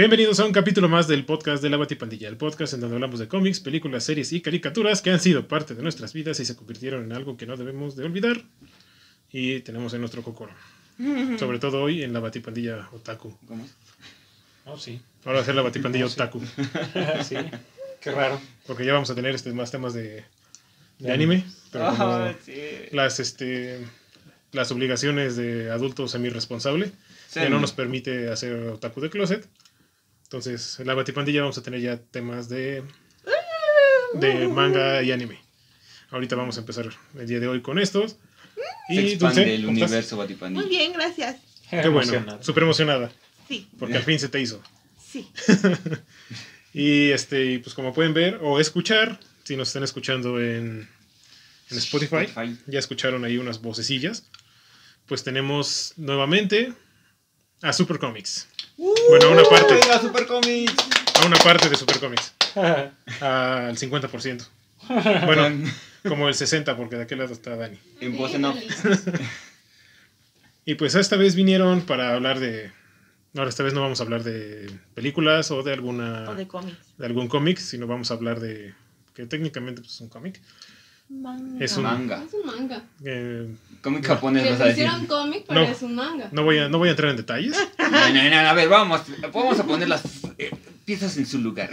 Bienvenidos a un capítulo más del podcast de la Batipandilla, el podcast en donde hablamos de cómics, películas, series y caricaturas que han sido parte de nuestras vidas y se convirtieron en algo que no debemos de olvidar y tenemos en nuestro cocoro. Sobre todo hoy en la Batipandilla Otaku. ¿Cómo? Oh, sí. Ahora va a ser la Batipandilla Oh, sí. Otaku, sí. Qué raro. porque ya vamos a tener este, más temas de, de anime, pero como Ah, sí. las, este, las obligaciones de adulto semi-responsable Sí. ya no nos permite hacer Otaku de Closet. Entonces, en la Batipandilla vamos a tener ya temas de, de manga y anime. Ahorita vamos a empezar el día de hoy con estos. Se Y expande Dulce, el ¿cómo estás? universo Batipandi. Muy bien, gracias. Qué bueno, súper emocionada, Sí, porque al fin se te hizo. sí. Y este, y pues como pueden ver o escuchar, si nos están escuchando en, en Spotify, Spotify. ya escucharon ahí unas vocecillas. Pues tenemos nuevamente a Super Comics. Bueno, a una parte, ¡Venga, Super Comics! a una parte de Super Comics. Al 50%. Bueno, como el 60%, porque de aquel lado está Dani. en voz en off. Y pues esta vez vinieron para hablar de... Ahora esta vez no vamos a hablar de películas o de alguna... O de cómics. de algún cómic, sino vamos a hablar de... que técnicamente pues, es un cómic. Manga. Es un- Manga. Es un manga. Eh, Cómic japonés, a decir. pusieron cómic, pero No. es un manga. no, voy a, no voy a entrar en detalles, No, no, no, a ver, vamos. Vamos a poner las eh, piezas en su lugar.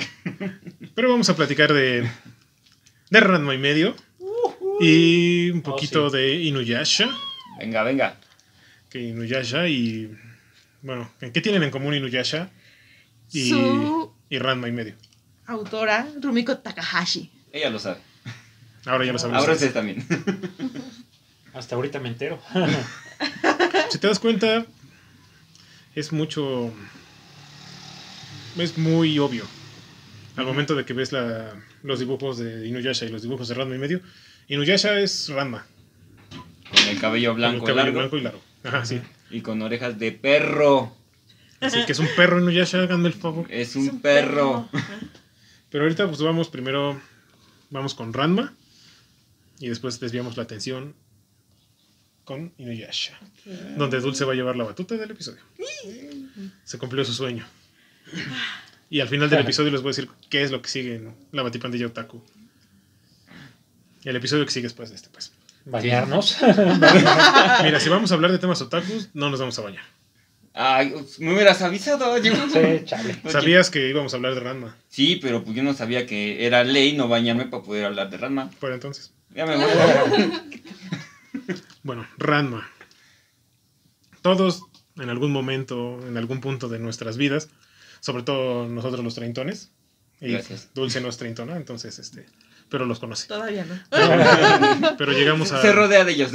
pero vamos a platicar de... de Ranma y medio. Y un poquito sí. de Inuyasha. Venga, venga. Que Inuyasha y... Bueno, ¿en qué tienen en común Inuyasha y, Su y Ranma y medio? autora, Rumiko Takahashi. Ella lo sabe. Ahora ya lo sabemos. Ahora ustedes también. Hasta ahorita me entero. Si te das cuenta, es mucho. Es muy obvio. Al momento de que ves la, los dibujos de Inuyasha y los dibujos de Ranma y medio, Inuyasha es Ranma. Con el cabello con el blanco cabello largo blanco y largo. Ajá, sí. y con orejas de perro. Así que es un perro Inuyasha, háganme el favor. Es Es un perro. Pero ahorita, pues vamos primero. Vamos con Ranma. Y después desviamos la atención con Inuyasha. Donde Dulce va a llevar la batuta del episodio. Se cumplió su sueño. Y al final del episodio les voy a decir qué es lo que sigue en la Batipandilla Otaku. Y el episodio que sigue después de este, pues. Bañarnos. Mira, si vamos a hablar de temas otakus, no nos vamos a bañar. Ay, me hubieras avisado. yo- sí, chale. ¿Sabías que íbamos a hablar de Ranma? Sí, pero pues yo no sabía que era ley no bañarme para poder hablar de Ranma. Por entonces. Ya me voy. Bueno, Ranma. Todos, en algún momento, en algún punto de nuestras vidas, sobre todo nosotros los treintones, y Gracias. Dulce no es treintona, entonces, este, pero los conoce. Todavía no. Pero llegamos a, Se rodea de ellos.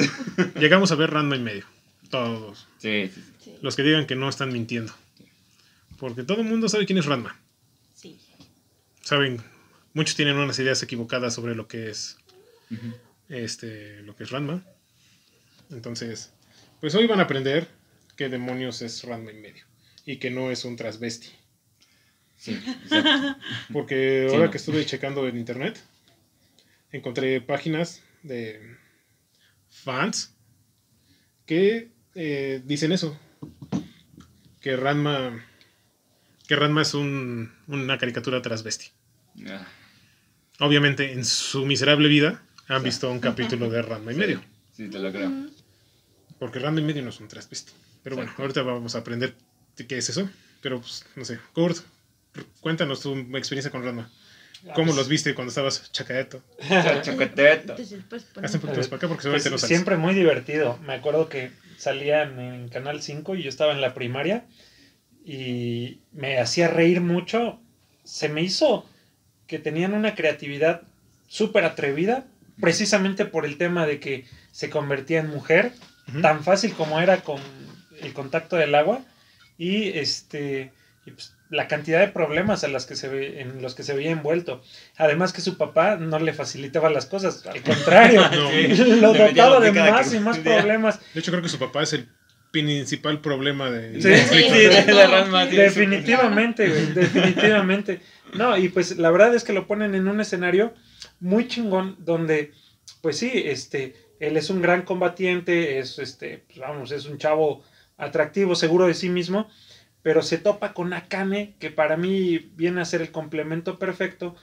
llegamos a ver Ranma y medio. Todos. Sí, sí, sí. Sí. Los que digan que no están mintiendo. Porque todo el mundo sabe quién es Ranma. Sí. Saben, muchos tienen unas ideas equivocadas sobre lo que es Este, lo que es Ranma. Entonces, pues hoy van a aprender qué demonios es Ranma y medio. Y que no es un transvesti. Sí, exacto. Porque Sí, ahora no. que estuve checando en internet, encontré páginas de fans que eh, dicen eso. Que Ranma, que Ranma es un- una caricatura transvesti. Ah, Obviamente, en su miserable vida han Sí. visto un capítulo de Ranma y medio. Sí, te lo creo. Porque Ranma y medio no es un transvesti. Pero bueno, Exacto. ahorita vamos a aprender de qué es eso. Pero pues, no sé. Kurt, cuéntanos tu experiencia con Ranma. ¿Cómo los viste cuando estabas chacaeto? Chocoteto. Entonces, pues, Hazte un poquito más para acá porque seguramente no Pues, sabes. siempre muy divertido. Me acuerdo que salían en Canal 5 y yo estaba en la primaria y me hacía reír mucho. Se me hizo que tenían una creatividad súper atrevida, precisamente por el tema de que se convertía en mujer, tan fácil como era con el contacto del agua y este y, pues, la cantidad de problemas a las que se ve, en los que se veía envuelto. Además que su papá no le facilitaba las cosas, al contrario, No. lo dotaba de más que y más problemas. De hecho, creo que su papá es el principal problema de. Sí, de sí. Sí, de, Ranma. sí, Definitivamente, güey, definitivamente. No, y pues la verdad es que lo ponen en un escenario muy chingón donde, pues sí, este, él es un gran combatiente, es este, pues, vamos, es un chavo atractivo, seguro de sí mismo, pero se topa con Akane, que para mí viene a ser el complemento perfecto,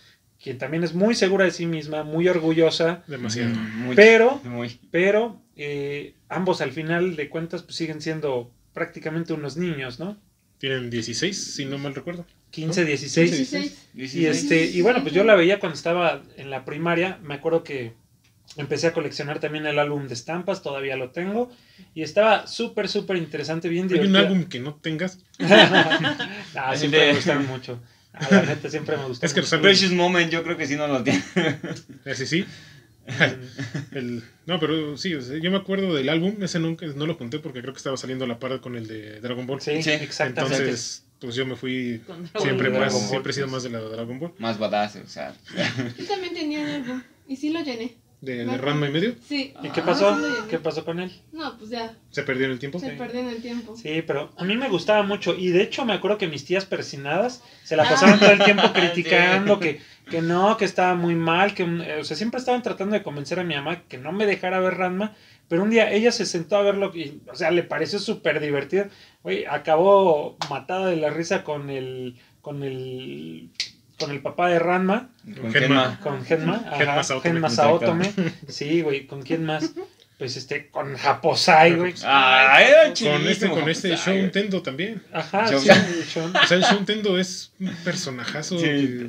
quien también es muy segura de sí misma, muy orgullosa, Demasiado. Mucho, pero, muy. pero eh, ambos al final de cuentas pues, siguen siendo prácticamente unos niños, ¿no? Tienen 16, si no mal recuerdo. 15, 16. 16. Y este, y bueno, pues yo la veía cuando estaba en la primaria. Me acuerdo que empecé a coleccionar también el álbum de estampas, todavía lo tengo. Y estaba súper, súper interesante, bien Hay un divertido. álbum que no tengas. ah, siempre me gustaron mucho. Ah, la neta, siempre me gustaron. Es que los. Precious Moment yo creo que sí no lo tiene. Ese sí. El- no, pero sí, o sea, yo me acuerdo del álbum. Ese nunca, no lo junté porque creo que estaba saliendo a la par con el de Dragon Ball. Sí, Sí, exactamente. Entonces, pues yo me fui siempre más. Ball, Siempre he sido pues. más de la de Dragon Ball. Más badass, o sea. Yo también tenía un álbum. Y sí lo llené. De, de Ranma y medio. Sí. ¿Y qué Ah, pasó? sí llené. ¿Qué pasó con él? No, pues ya. Se perdió en el tiempo. Se perdió en el tiempo. Sí, pero a mí me gustaba mucho. Y de hecho me acuerdo que mis tías persinadas se la pasaban todo el tiempo criticando que, que no, que estaba muy mal, que eh, o sea, siempre estaban tratando de convencer a mi mamá que no me dejara ver Ranma. Pero un día ella se sentó a verlo y, o sea, le pareció súper divertido. Güey, acabó matada de la risa con el, con el, con el papá de Ranma, Con Genma. Con Genma, Genma Saotome. Genma Saotome. Sí, güey, ¿con quién más? Pues este, con Japosai, güey. Ah, era Con este, con este güey. Nintendo también. Ajá, sí, Sean. O sea, el Show Nintendo es un personajazo Sí, que,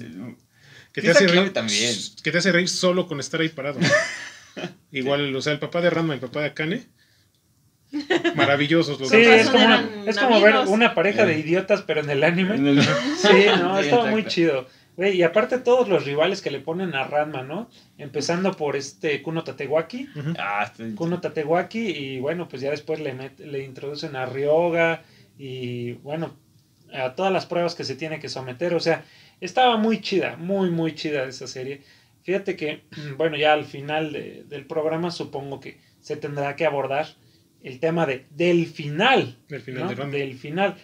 que te hace reír. también. Que te hace reír solo con estar ahí parado. Igual, o sea, el papá de Ranma y el papá de Akane. Maravillosos los Sí, dos. es como, es como ver una pareja de idiotas, pero en el anime. En el- Sí, no, Sí, estaba muy chido. Y aparte todos los rivales que le ponen a Ranma, ¿no? Empezando por este Kuno Tatewaki. Ah, Kuno Tatewaki y bueno, pues ya después le, met- le introducen a Ryoga y bueno, a todas las pruebas que se tiene que someter. O sea, estaba muy chida, muy, muy chida esa serie. Fíjate que, bueno, ya al final de- del programa supongo que se tendrá que abordar el tema de del final. El final ¿no? de Ranma. Del final.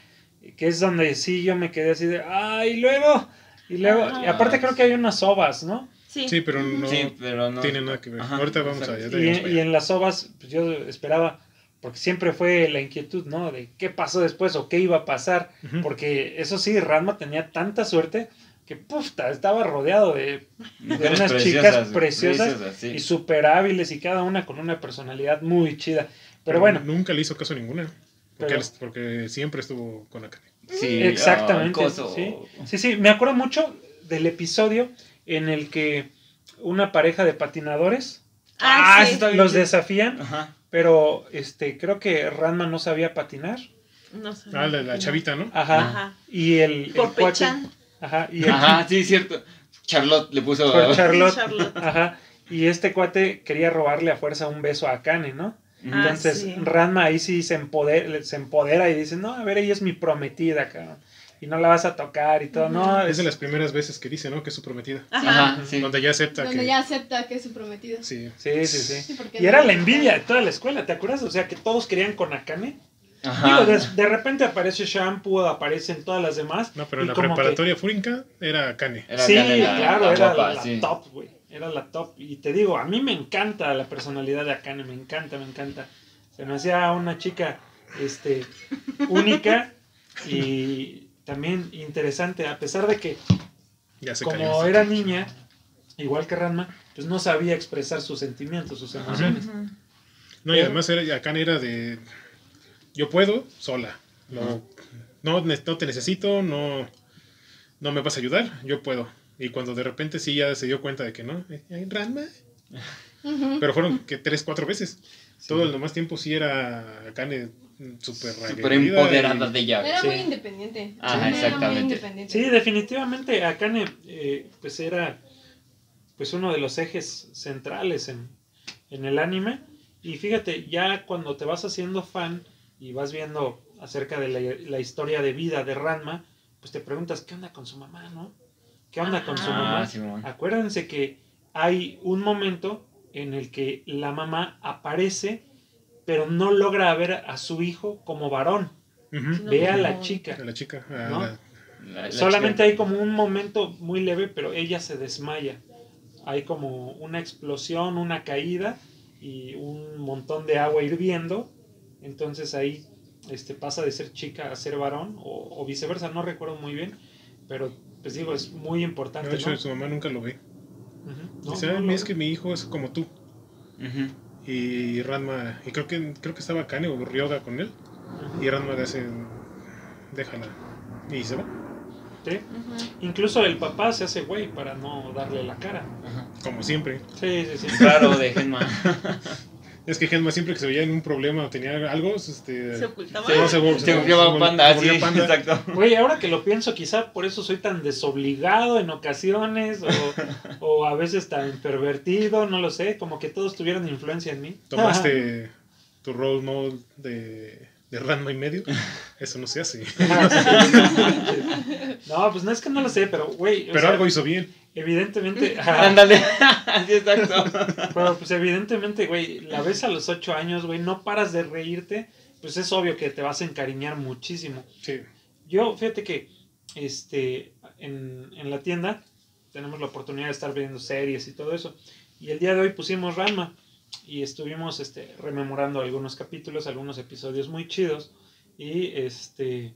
Que es donde sí yo me quedé así de, ¡ay, luego! Y luego, Ajá. y aparte creo que hay unas ovas, ¿no? Sí. Sí, pero no Sí, pero no. tiene nada que ver. Ajá, Ahorita vamos exacto. allá. Y, y en las ovas, pues yo esperaba, porque siempre fue la inquietud, ¿no? De qué pasó después o qué iba a pasar. Ujú. Porque eso sí, Ranma tenía tanta suerte que, puta, estaba rodeado de, Mujeres unas chicas preciosas sí. y súper hábiles y cada una con una personalidad muy chida. Pero Pero bueno, Nunca le hizo caso a ninguna. Porque, Pero- él- porque siempre estuvo con Akane. Sí, Exactamente. ah, sí. sí, sí, me acuerdo mucho del episodio en el que una pareja de patinadores Ah, Ah, sí. los desafían, Ajá. pero este creo que Ranma no sabía patinar. No sé. Ah, la, la chavita, ¿no? Ajá. Ajá. Y el, el cuate-. Ajá. Y el, Ajá, sí, cierto. Charlotte le puso. por Charlotte. Charlotte. Ajá. Y este cuate quería robarle a fuerza un beso a Akane, ¿no? Ah, Entonces sí. Ranma ahí sí se empodera, se empodera y dice, no, a ver, ella es mi prometida, cabrón. Y no la vas a tocar y todo. No, Es es, de las primeras veces que dice, ¿no? Que es su prometida. Ajá. Ajá, sí. Donde ya acepta Donde que. ya acepta que es su prometido. Sí. Sí, sí, sí. Sí, porque Y no era la envidia de toda la escuela, ¿te acuerdas? O sea, que todos querían con Akane. Ajá. Digo, de, de repente aparece Shampoo, aparecen todas las demás. No, pero y en la como que- preparatoria Furinka era Akane. Era sí, la- claro, la era guapa, la sí. top, güey. Era la top. Y te digo, a mí me encanta la personalidad de Akane, me encanta, me encanta. Se me hacía una chica este, única y también interesante, a pesar de que Ya se como cayó. era niña, igual que Ranma, pues no sabía expresar sus sentimientos, sus emociones. No, y además era, Akane era de. Yo puedo, sola. No, no, ne- no te necesito, no, no me vas a ayudar, yo puedo. Y cuando de repente sí ya se dio cuenta de que no, eh, eh, Ranma. Pero fueron que tres, cuatro veces. Todo el demás tiempo sí era Akane mm, súper Súper empoderada y- de ella. Era Sí. muy independiente. Ajá, Era exactamente. muy independiente. Sí, definitivamente Akane eh, pues era pues uno de los ejes centrales en, en el anime. Y fíjate, ya cuando te vas haciendo fan y vas viendo acerca de la, la historia de vida de Ranma, pues te preguntas, ¿qué onda con su mamá, no? ¿Qué onda con su mamá? Ah, Simón. Acuérdense que hay un momento en el que la mamá aparece, pero no logra ver a su hijo como varón. No, Ve a la chica. A la chica. a ¿No? la- La- la Solamente chica- hay como un momento muy leve, pero ella se desmaya. Hay como una explosión, una caída y un montón de agua hirviendo. Entonces ahí este, pasa de ser chica a ser varón, o, o viceversa, no recuerdo muy bien, pero pues digo, es muy importante. De hecho, ¿no? su mamá nunca lo ve. Ujú. No, Dice, no, "Ay, no. es que mi hijo es como tú. Y Ranma, y creo que creo que estaba Kane o Ryoga con él. Y Ranma le hace, déjala. Y se va. Sí. Incluso el papá se hace güey para no darle la cara. Ajá. Como siempre. Sí, sí, sí. Claro, de Genma. Es que Genma siempre que se veía en un problema o tenía algo, este... Se ocultaba. No, se se volvió panda, volvió sí, panda. exacto. Güey, ahora que lo pienso, quizá por eso soy tan desobligado en ocasiones, o, o a veces tan pervertido, no lo sé, como que todos tuvieran influencia en mí. Tomaste tu role model de, de Ranma y medio. Eso no se hace. no, pues no es que no lo sé, pero güey, Pero sea, algo hizo bien. Evidentemente, Ándale. Sí, exacto. pero pues evidentemente, güey, la ves a los ocho años, güey, no paras de reírte, pues es obvio que te vas a encariñar muchísimo. Sí. Yo, fíjate que este, en, en la tienda tenemos la oportunidad de estar viendo series y todo eso. Y el día de hoy pusimos Ranma y estuvimos este, rememorando algunos capítulos, algunos episodios muy chidos. Y este,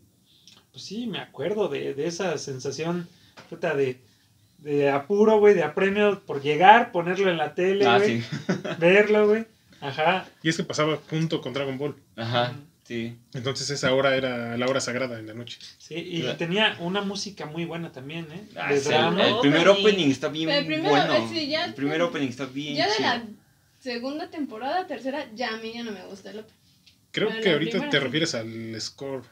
pues sí, me acuerdo de, de esa sensación puta, de, de apuro, güey, de apremio por llegar, ponerlo en la tele, Ah, güey, sí. verlo, güey. Ajá. Y es que pasaba junto con Dragon Ball. Ajá, sí. Entonces esa hora era la hora sagrada en la noche. Sí, y tenía una música muy buena también, ¿eh? Ah, De sí, drama. el primer Opening. opening está bien El primero, bueno. sí, ya- el primer opening está bien Ya de chido. la segunda temporada, tercera, ya a mí ya no me gusta el otro. Creo que ahorita primera te sí. refieres al score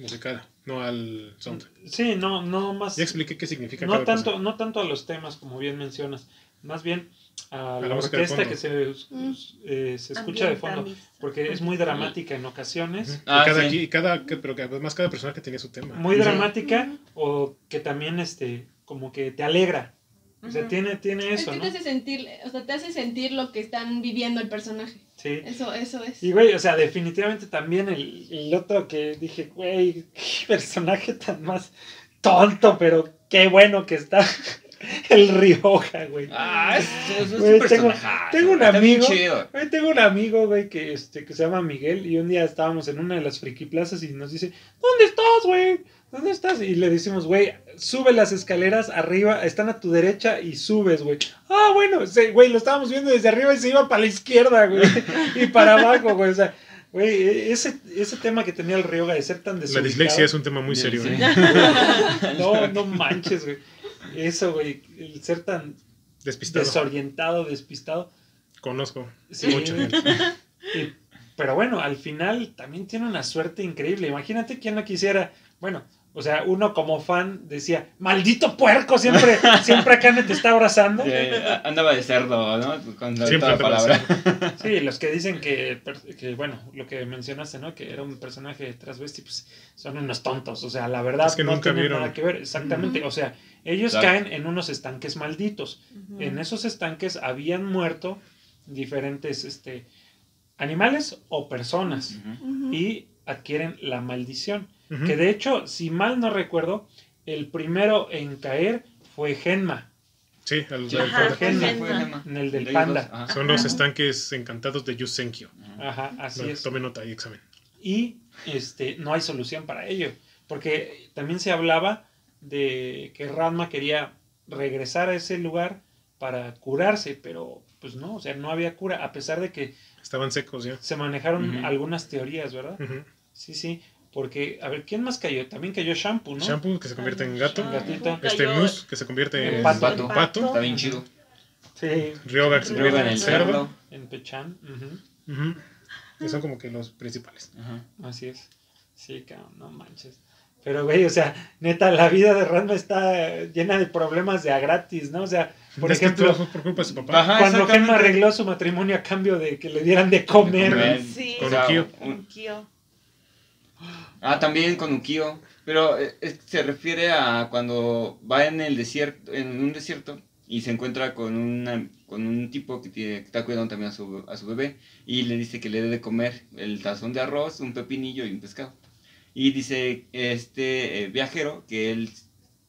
musical, no al soundtrack. Sí, no, no más. Ya expliqué qué significa No cada tanto, cosa. no tanto a los temas, como bien mencionas. Más bien a A la, la orquesta que se, Mm. eh, se escucha de fondo. Porque es muy dramática en ocasiones. Ah, y cada, sí. y cada, que- pero que además cada personaje tenía su tema. Muy dramática o que también este como que te alegra. O sea, tiene, tiene Es eso, que ¿no? te hace sentir, o sea, te hace sentir lo que están viviendo el personaje. Sí. Eso, eso es. Y güey, o sea, definitivamente también el, el otro que dije, güey, qué personaje tan más tonto, pero qué bueno que está. El Ryoga, güey. Ah, es, es, un tengo- tengo un amigo-. Güey, tengo un amigo, güey, que, este, que se llama Miguel y un día estábamos en una de las friki plazas y nos dice, ¿dónde estás, güey? ¿Dónde estás? Y le decimos, güey, sube las escaleras arriba, están a tu derecha y subes, güey. Ah, bueno, sí, güey, lo estábamos viendo desde arriba y se iba para la izquierda, güey, y para abajo, güey, o sea, güey, e- ese, ese tema que tenía el Ryoga de ser tan La desubicado. dislexia es un tema muy serio. Sí. ¿eh? No, no manches, güey. Eso, güey, el ser tan Despistado. desorientado, despistado. Conozco Sí, güey. Y- pero bueno, al final también tiene una suerte increíble. Imagínate quién no quisiera. Bueno, o sea, uno como fan decía, maldito puerco, siempre, siempre acá me te está abrazando. Sí, andaba de cerdo, ¿no? Con la, Siempre palabra. Sí, los que dicen que, que, bueno, lo que mencionaste, ¿no? Que era un personaje transvesti, pues son unos tontos. O sea, la verdad Es que no nunca tiene vieron. nada que ver. Exactamente. O sea, ellos Claro. caen en unos estanques malditos. En esos estanques habían muerto diferentes este, animales o personas. Y adquieren la maldición. Que de hecho, si mal no recuerdo, el primero en caer fue Genma, Sí, al- Sí, al- Ajá, Genma. En el del panda. dos, son los estanques encantados de Yusenkyo. Ajá, así No, es. Tome nota y examen. Y este, no hay solución para ello. Porque también se hablaba de que Ranma quería regresar a ese lugar para curarse, pero pues no, o sea, no había cura, a pesar de que Estaban secos ya. se manejaron algunas teorías, ¿verdad? Sí, sí, porque, a ver, ¿quién más cayó? También cayó Shampoo, ¿no? Shampoo que se convierte en gato. Shampoo. Gatito. Este Cayó Moose que se convierte en en pato. pato. pato. Está bien chido. Sí, Ryoga que se Ryoga convierte en en el cerdo. en Pechan. ujú. Ujú. Que son como que los principales. Ajá. Así es. Sí, cabrón, no manches. Pero, güey, o sea, neta, la vida de Ranma está llena de problemas de a gratis, ¿no? O sea, por Es ejemplo, por culpa de su papá. Ajá, cuando. Genma arregló su matrimonio a cambio de que le dieran de comer. comer. Sí. Con O sea, un- Un Kyo. Ah, también con Ukio. Pero eh, se refiere a cuando va en el desierto, en un desierto, y se encuentra con una, con un tipo que, tiene, que está cuidando también a su, a su bebé, y le dice que le debe de comer el tazón de arroz, un pepinillo y un pescado. Y dice este eh, viajero que él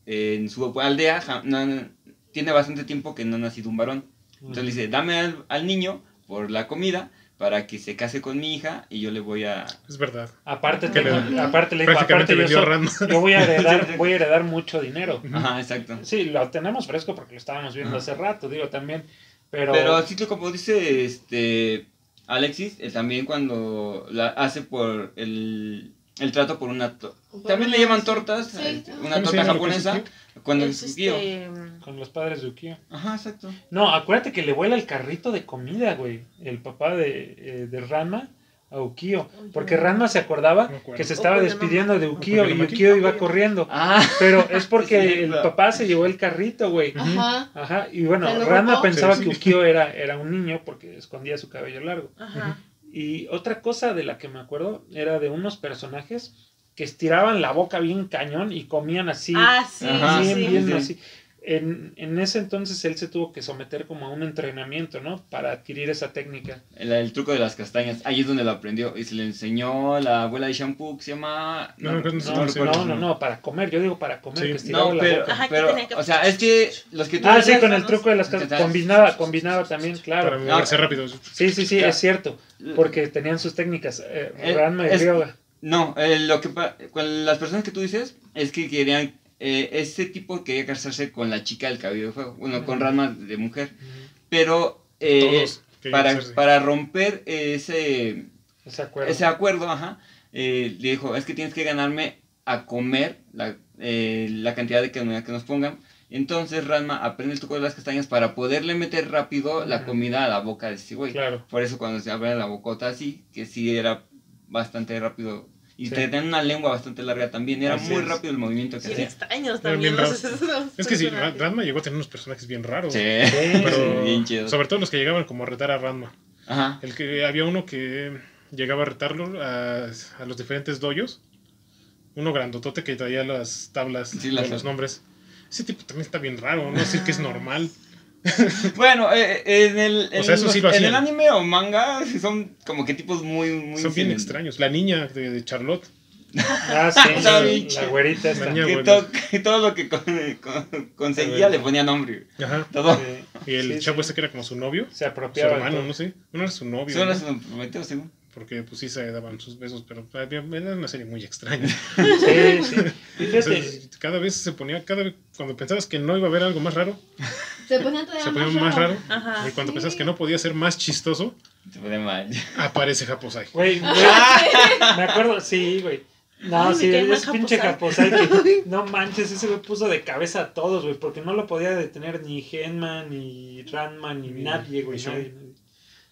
eh, en su aldea no- tiene bastante tiempo que no ha nacido un varón. Entonces le dice, dame al, al niño por la comida para que se case con mi hija y yo le voy a... Es verdad. Aparte, tengo- le- aparte le digo, Prácticamente aparte yo, voy a heredar, voy a heredar mucho dinero. Ajá, exacto. Sí, lo tenemos fresco porque lo estábamos viendo Ajá. hace rato, digo, también. Pero, Pero sí, como dice este Alexis, eh, también cuando la hace por el, el trato por una... to- También le llaman tortas, Sí, este, una ¿Cómo se torta japonesa? Cuando Es este, con los padres de Ukio. Ajá, exacto. No, acuérdate que le vuela el carrito de comida, güey. El papá de, eh, de Ranma a Ukio. Porque Ranma se acordaba No que se estaba no despidiendo de Ukio y Ukio iba corriendo. Ah, Pero es porque Sí, el claro. papá se llevó el carrito, güey. Ajá. Ajá, y bueno, ¿Se lo Ranma pensaba Sí, que. Ukio era, era un niño porque escondía su cabello largo. Ajá. Y otra cosa de la que me acuerdo era de unos personajes que estiraban la boca bien cañón y comían así, Ah, sí, Ajá. bien, sí. bien sí. así. En, en ese entonces él se tuvo que someter como a un entrenamiento, ¿no? Para adquirir esa técnica. el, el truco de las castañas, ahí es donde lo aprendió y se le enseñó la abuela de shampoo que se llama... No, no, no, No, no, no, no, para comer, yo digo para comer, Sí. que estiraba No, la pero, boca. Ajá, que pero que- o sea, es que los que tú Ah, sí, con el truco de las te- Combinaba, combinaba también, Para claro. moverse rápido. Sí, sí, sí, Claro. es cierto. Porque tenían sus técnicas. Eh, Eh, Ranma y es- Ryoga. No, eh, lo que pa- con las personas que tú dices es que querían eh, ese tipo quería casarse con la chica del cabello de fuego, bueno, con Ujú. Ranma de mujer, pero eh, para, para romper ese Ese acuerdo. ese acuerdo, ajá, eh, le dijo, es que tienes que ganarme a comer la, eh, la cantidad de comida que nos pongan. Entonces Ranma aprende el truco de las castañas para poderle meter rápido la comida a la boca de este güey. Claro. Por eso cuando se abre la bocota así, que sí era bastante rápido. Y Sí. tenía una lengua bastante larga también. Era Así muy es. rápido el movimiento que Bien hacía. extraños también bien los, Es que sí. Ranma llegó a tener unos personajes bien raros. Sí. Pero bien chido. sobre todo los que llegaban como a retar a Ranma. Ajá. El que había uno que llegaba a retarlo a, a los diferentes doyos. Uno grandotote que traía las tablas Sí, de las- los nombres. Ese tipo también está bien raro, no decir que es normal. Bueno, eh, eh, en el, O sea, en eso los- sí lo en hacían. el anime o manga son como que tipos muy, muy Son bien extraños. La niña de, de Charlotte. Ah, sí, la, la güerita esta. Mañana. Que, bueno. to- que todo lo que con- con- conseguía le ponía nombre. Ajá. Todo. Sí, Y el sí, chavo sí. este que era como su novio. Se Su apropiaba. hermano, todo. no sé. Era su novio. Solo ¿no? se lo prometió, según. Porque pues sí se daban sus besos, pero había- era una serie muy extraña. Sí, sí. Entonces, cada vez se ponía, cada vez, cuando pensabas que no iba a haber algo más raro, Se ponía todavía se ponía más, más raro. Ajá. Y cuando sí. pensabas que no podía ser más chistoso, Se pone mal. aparece Japosai. güey, güey, me acuerdo, sí, güey. No, Ay, sí, es pinche Japosai. Que, no manches, ese güey puso de cabeza a todos, güey, porque no lo podía detener ni Genman, ni Ranma, ni Ni- nadie, güey, ni nadie.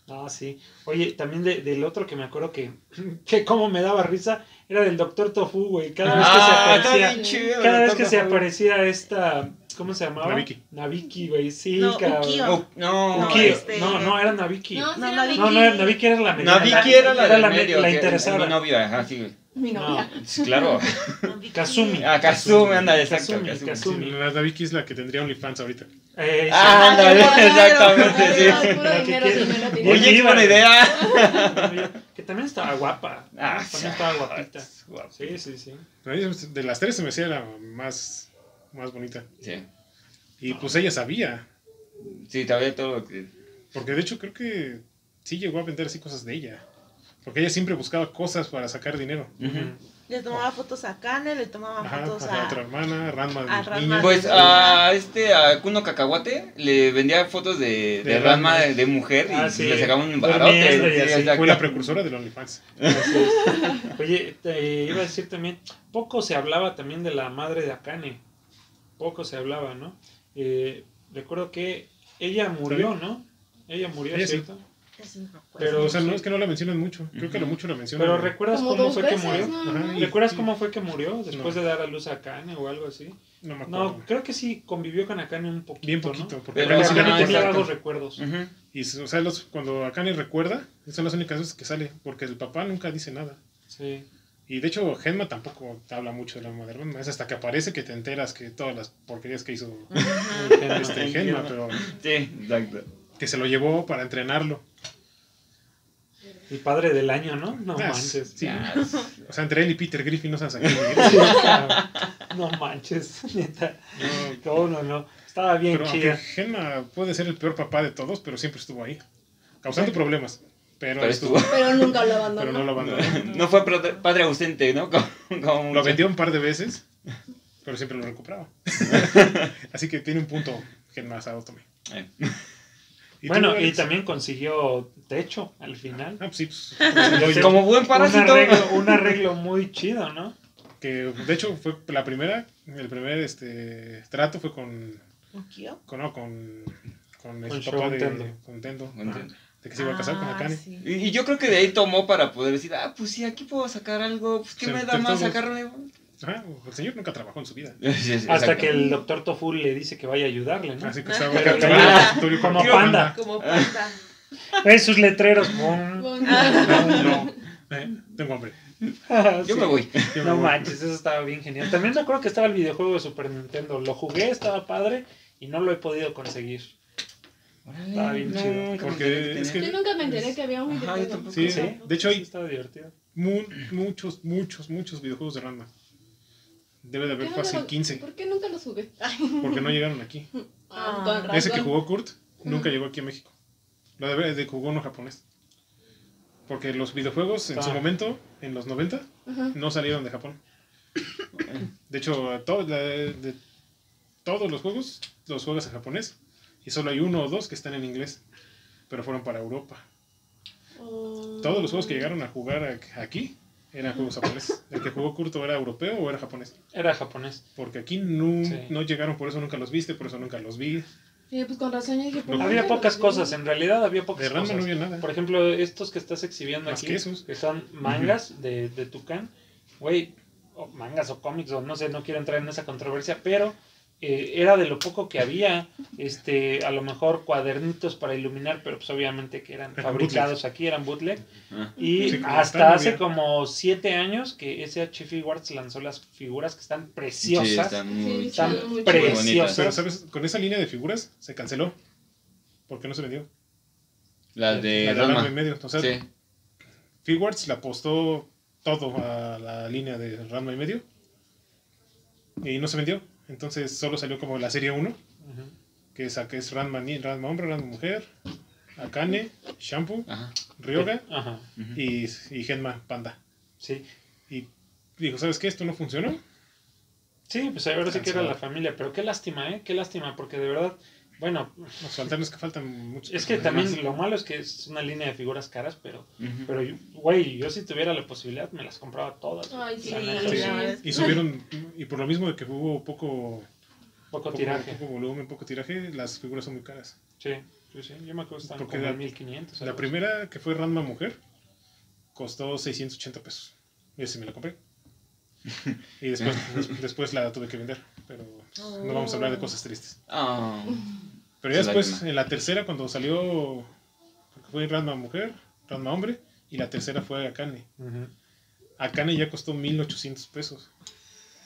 No, sí. Oye, también de- del otro que me acuerdo que, que como me daba risa, era del Doctor Tofu, güey. Cada vez que Ah, se está aparecía, chido. cada vez que se aparecía esta, ¿cómo se llamaba? Nabiki. Nabiki, güey, sí, No, cabrón. Ukio. No, No, Ukio. este- No, no, era Nabiki. No, No, sí No, era no, era la mediana. Nabiki era la Era la, medio. la interesada. Mi novia, ajá, sí, güey. Mi novia. Claro. Kazumi. Ah, Kazumi, anda, exacto. Kazumi, Kazumi. Kazumi. Sí, la Naviki es la que tendría OnlyFans ahorita. Eh, sí. Ah, ándale, exactamente, sí. Oye, qué viva. buena idea. que también estaba guapa. Ah, también estaba guapita. Sí, sí, sí. De las tres se me hacía la más, más bonita. Sí. Y pues ella sabía. Sí, todavía todo lo que. Porque de hecho creo que sí llegó a vender así cosas de ella. Porque ella siempre buscaba cosas para sacar dinero. Le tomaba fotos a Kane, le tomaba Ajá, fotos a la a... otra hermana, Ranma a de Ranma. niña. Pues a este, a Kuno Cacahuate, le vendía fotos de, de, De Ranma Ranma. de, de mujer y Ah, sí. le sacaba un barote. sí. Fue la precursora del OnlyFans. Oye, te iba a decir también, poco se hablaba también de la madre de Akane. Poco se hablaba, ¿no? Eh, recuerdo que ella murió, ¿no? Ella murió, Ella sí. ¿cierto? Acuerdo. Pero, o sea, sí. no es que no la mencionan mucho. Creo que lo mucho la mencionan. Pero ¿recuerdas cómo fue que murió? ¿Recuerdas y- cómo fue que murió después No. de dar a luz a Akane o algo así? No me acuerdo. No, creo que sí convivió con Akane un poquito, Bien poquito. ¿no? Porque Pero, Akane sí tenía vagos recuerdos. Y, o sea, los- cuando Akane recuerda, son las únicas veces que sale. Porque el papá nunca dice nada. Sí. Y de hecho, Genma tampoco te habla mucho de la madre. Es hasta que aparece que te enteras que todas las porquerías que hizo este, Genma, pero Sí, exacto. que se lo llevó para entrenarlo. El padre del año, ¿no? No Ah, manches. sí. O sea, entre él y Peter Griffin no Sí, ir. cabrón. No manches, neta. No, No, no, no. Estaba bien pero aunque chida. Genma puede ser el peor papá de todos, pero siempre estuvo ahí. Causando problemas. Pero, Pero estuvo, estuvo. Pero nunca lo abandonó. pero no lo abandonó. No fue padre, ausente, ¿no? Como, como Lo vendió un par de veces, pero siempre lo recuperaba. Así que tiene un punto Genma Saotome. Eh. ¿Y tú, Bueno, y también consiguió techo al final. Ah, pues sí, pues, Como buen Un parásito. arreglo, un arreglo muy chido, ¿no? que de hecho fue la primera, el primer este trato fue con, ¿Ukio? con, no, con, con el Con papá de Shogun Tendo. con Tendo, Con ajá, Tendo. De que se iba a casar con Ah, Akane. sí. Y, y yo creo que de ahí tomó para poder decir, ah, pues sí, aquí puedo sacar algo. Pues, ¿qué me da más sacarme? Ajá, el señor nunca trabajó en su vida. Sí, sí, Hasta que el doctor Tofu le dice que vaya a ayudarle, ¿no? Así que Ah, estaba acá como- como panda. Como panda. Ve sus letreros. Bueno, No, no, eh, tengo hambre. Yo Sí. me voy. Yo me No voy. manches, eso estaba bien genial. También me acuerdo que estaba el videojuego de Super Nintendo. Lo jugué, estaba padre y no lo he podido conseguir. Estaba bien chido, nunca me porque que es tenía. yo nunca me enteré que había un Ajá, videojuego. tampoco. Sí, Sí, de hecho hay estaba divertido. mu- muchos, muchos, muchos videojuegos de Ranma. Debe de ¿Por qué haber fácil lo- 15, ¿Por qué nunca lo jugué? porque no llegaron aquí. Ah, Ah. Ese que jugó Kurt nunca llegó aquí a México. Lo de, de jugó uno japonés. Porque los videojuegos en su Ah. momento, en los 90, Ajá. no salieron de Japón. De hecho, to- de, de todos los juegos los juegas en japonés. Y solo hay uno o dos que están en inglés. Pero fueron para Europa. Oh. Todos los juegos que llegaron a jugar aquí eran juegos japoneses. El que jugó Kurt o era europeo o era japonés. Era japonés. Porque aquí no, Sí. no llegaron, por eso nunca los viste, por eso nunca los vi. Sí, pues con razón dije, ¿por qué Había pocas cosas, en realidad había pocas De cosas. no había nada. Por ejemplo, estos que estás exhibiendo Más aquí, que esos. que son mangas de, de Tucán, güey, o mangas o cómics, o no sé, no quiero entrar en esa controversia, pero eh, era de lo poco que había, este, a lo mejor cuadernitos para iluminar, pero pues obviamente que eran Eran fabricados aquí, eran bootleg, Ah. y Sí, hasta están, hace bien. como siete años que SH Figuarts lanzó las figuras que están Sí, preciosas, están muy Sí, están están muy preciosas. bonitas. Pero, ¿sabes? Con esa línea de figuras se canceló. Porque no se vendió. Las de la de Rama. en medio. O sea, Sí. Figuarts le apostó todo a la línea de Ranma y medio. Y no se vendió. Entonces solo salió como la serie 1. Ujú. Que es, que es Ranma, Ranma hombre, Ranma mujer, Akane, Shampoo, Ajá. Ryoga Ajá, y, y Genma Panda. sí. Y dijo, ¿sabes qué? Esto no funcionó. Sí, pues ahora sí que era la familia, pero qué lástima, ¿eh? Qué lástima, porque de verdad, bueno, Nos faltan, es que faltan muchos. es que también lo malo es que es una línea de figuras caras, pero, Ujú. pero yo- güey, yo si tuviera la posibilidad me las compraba todas. Ay, sí, Sí, Sí. Y subieron, y por lo mismo de que hubo poco, Poco poco, tiraje. poco volumen, poco tiraje, las figuras son muy caras. Sí, sí, sí, yo me acuerdo que Porque como la- en 1500. La primera, que fue Ranma Mujer, costó 680 pesos. Y ese me la compré. Y después, des- después la tuve que vender. Pero no vamos a hablar de cosas tristes. Ah. Pero ya después, en la tercera, cuando salió, fue Ranma Mujer, Ranma Hombre, y la tercera fue Akane. así. Ujú. Akane ya costó 1800 pesos.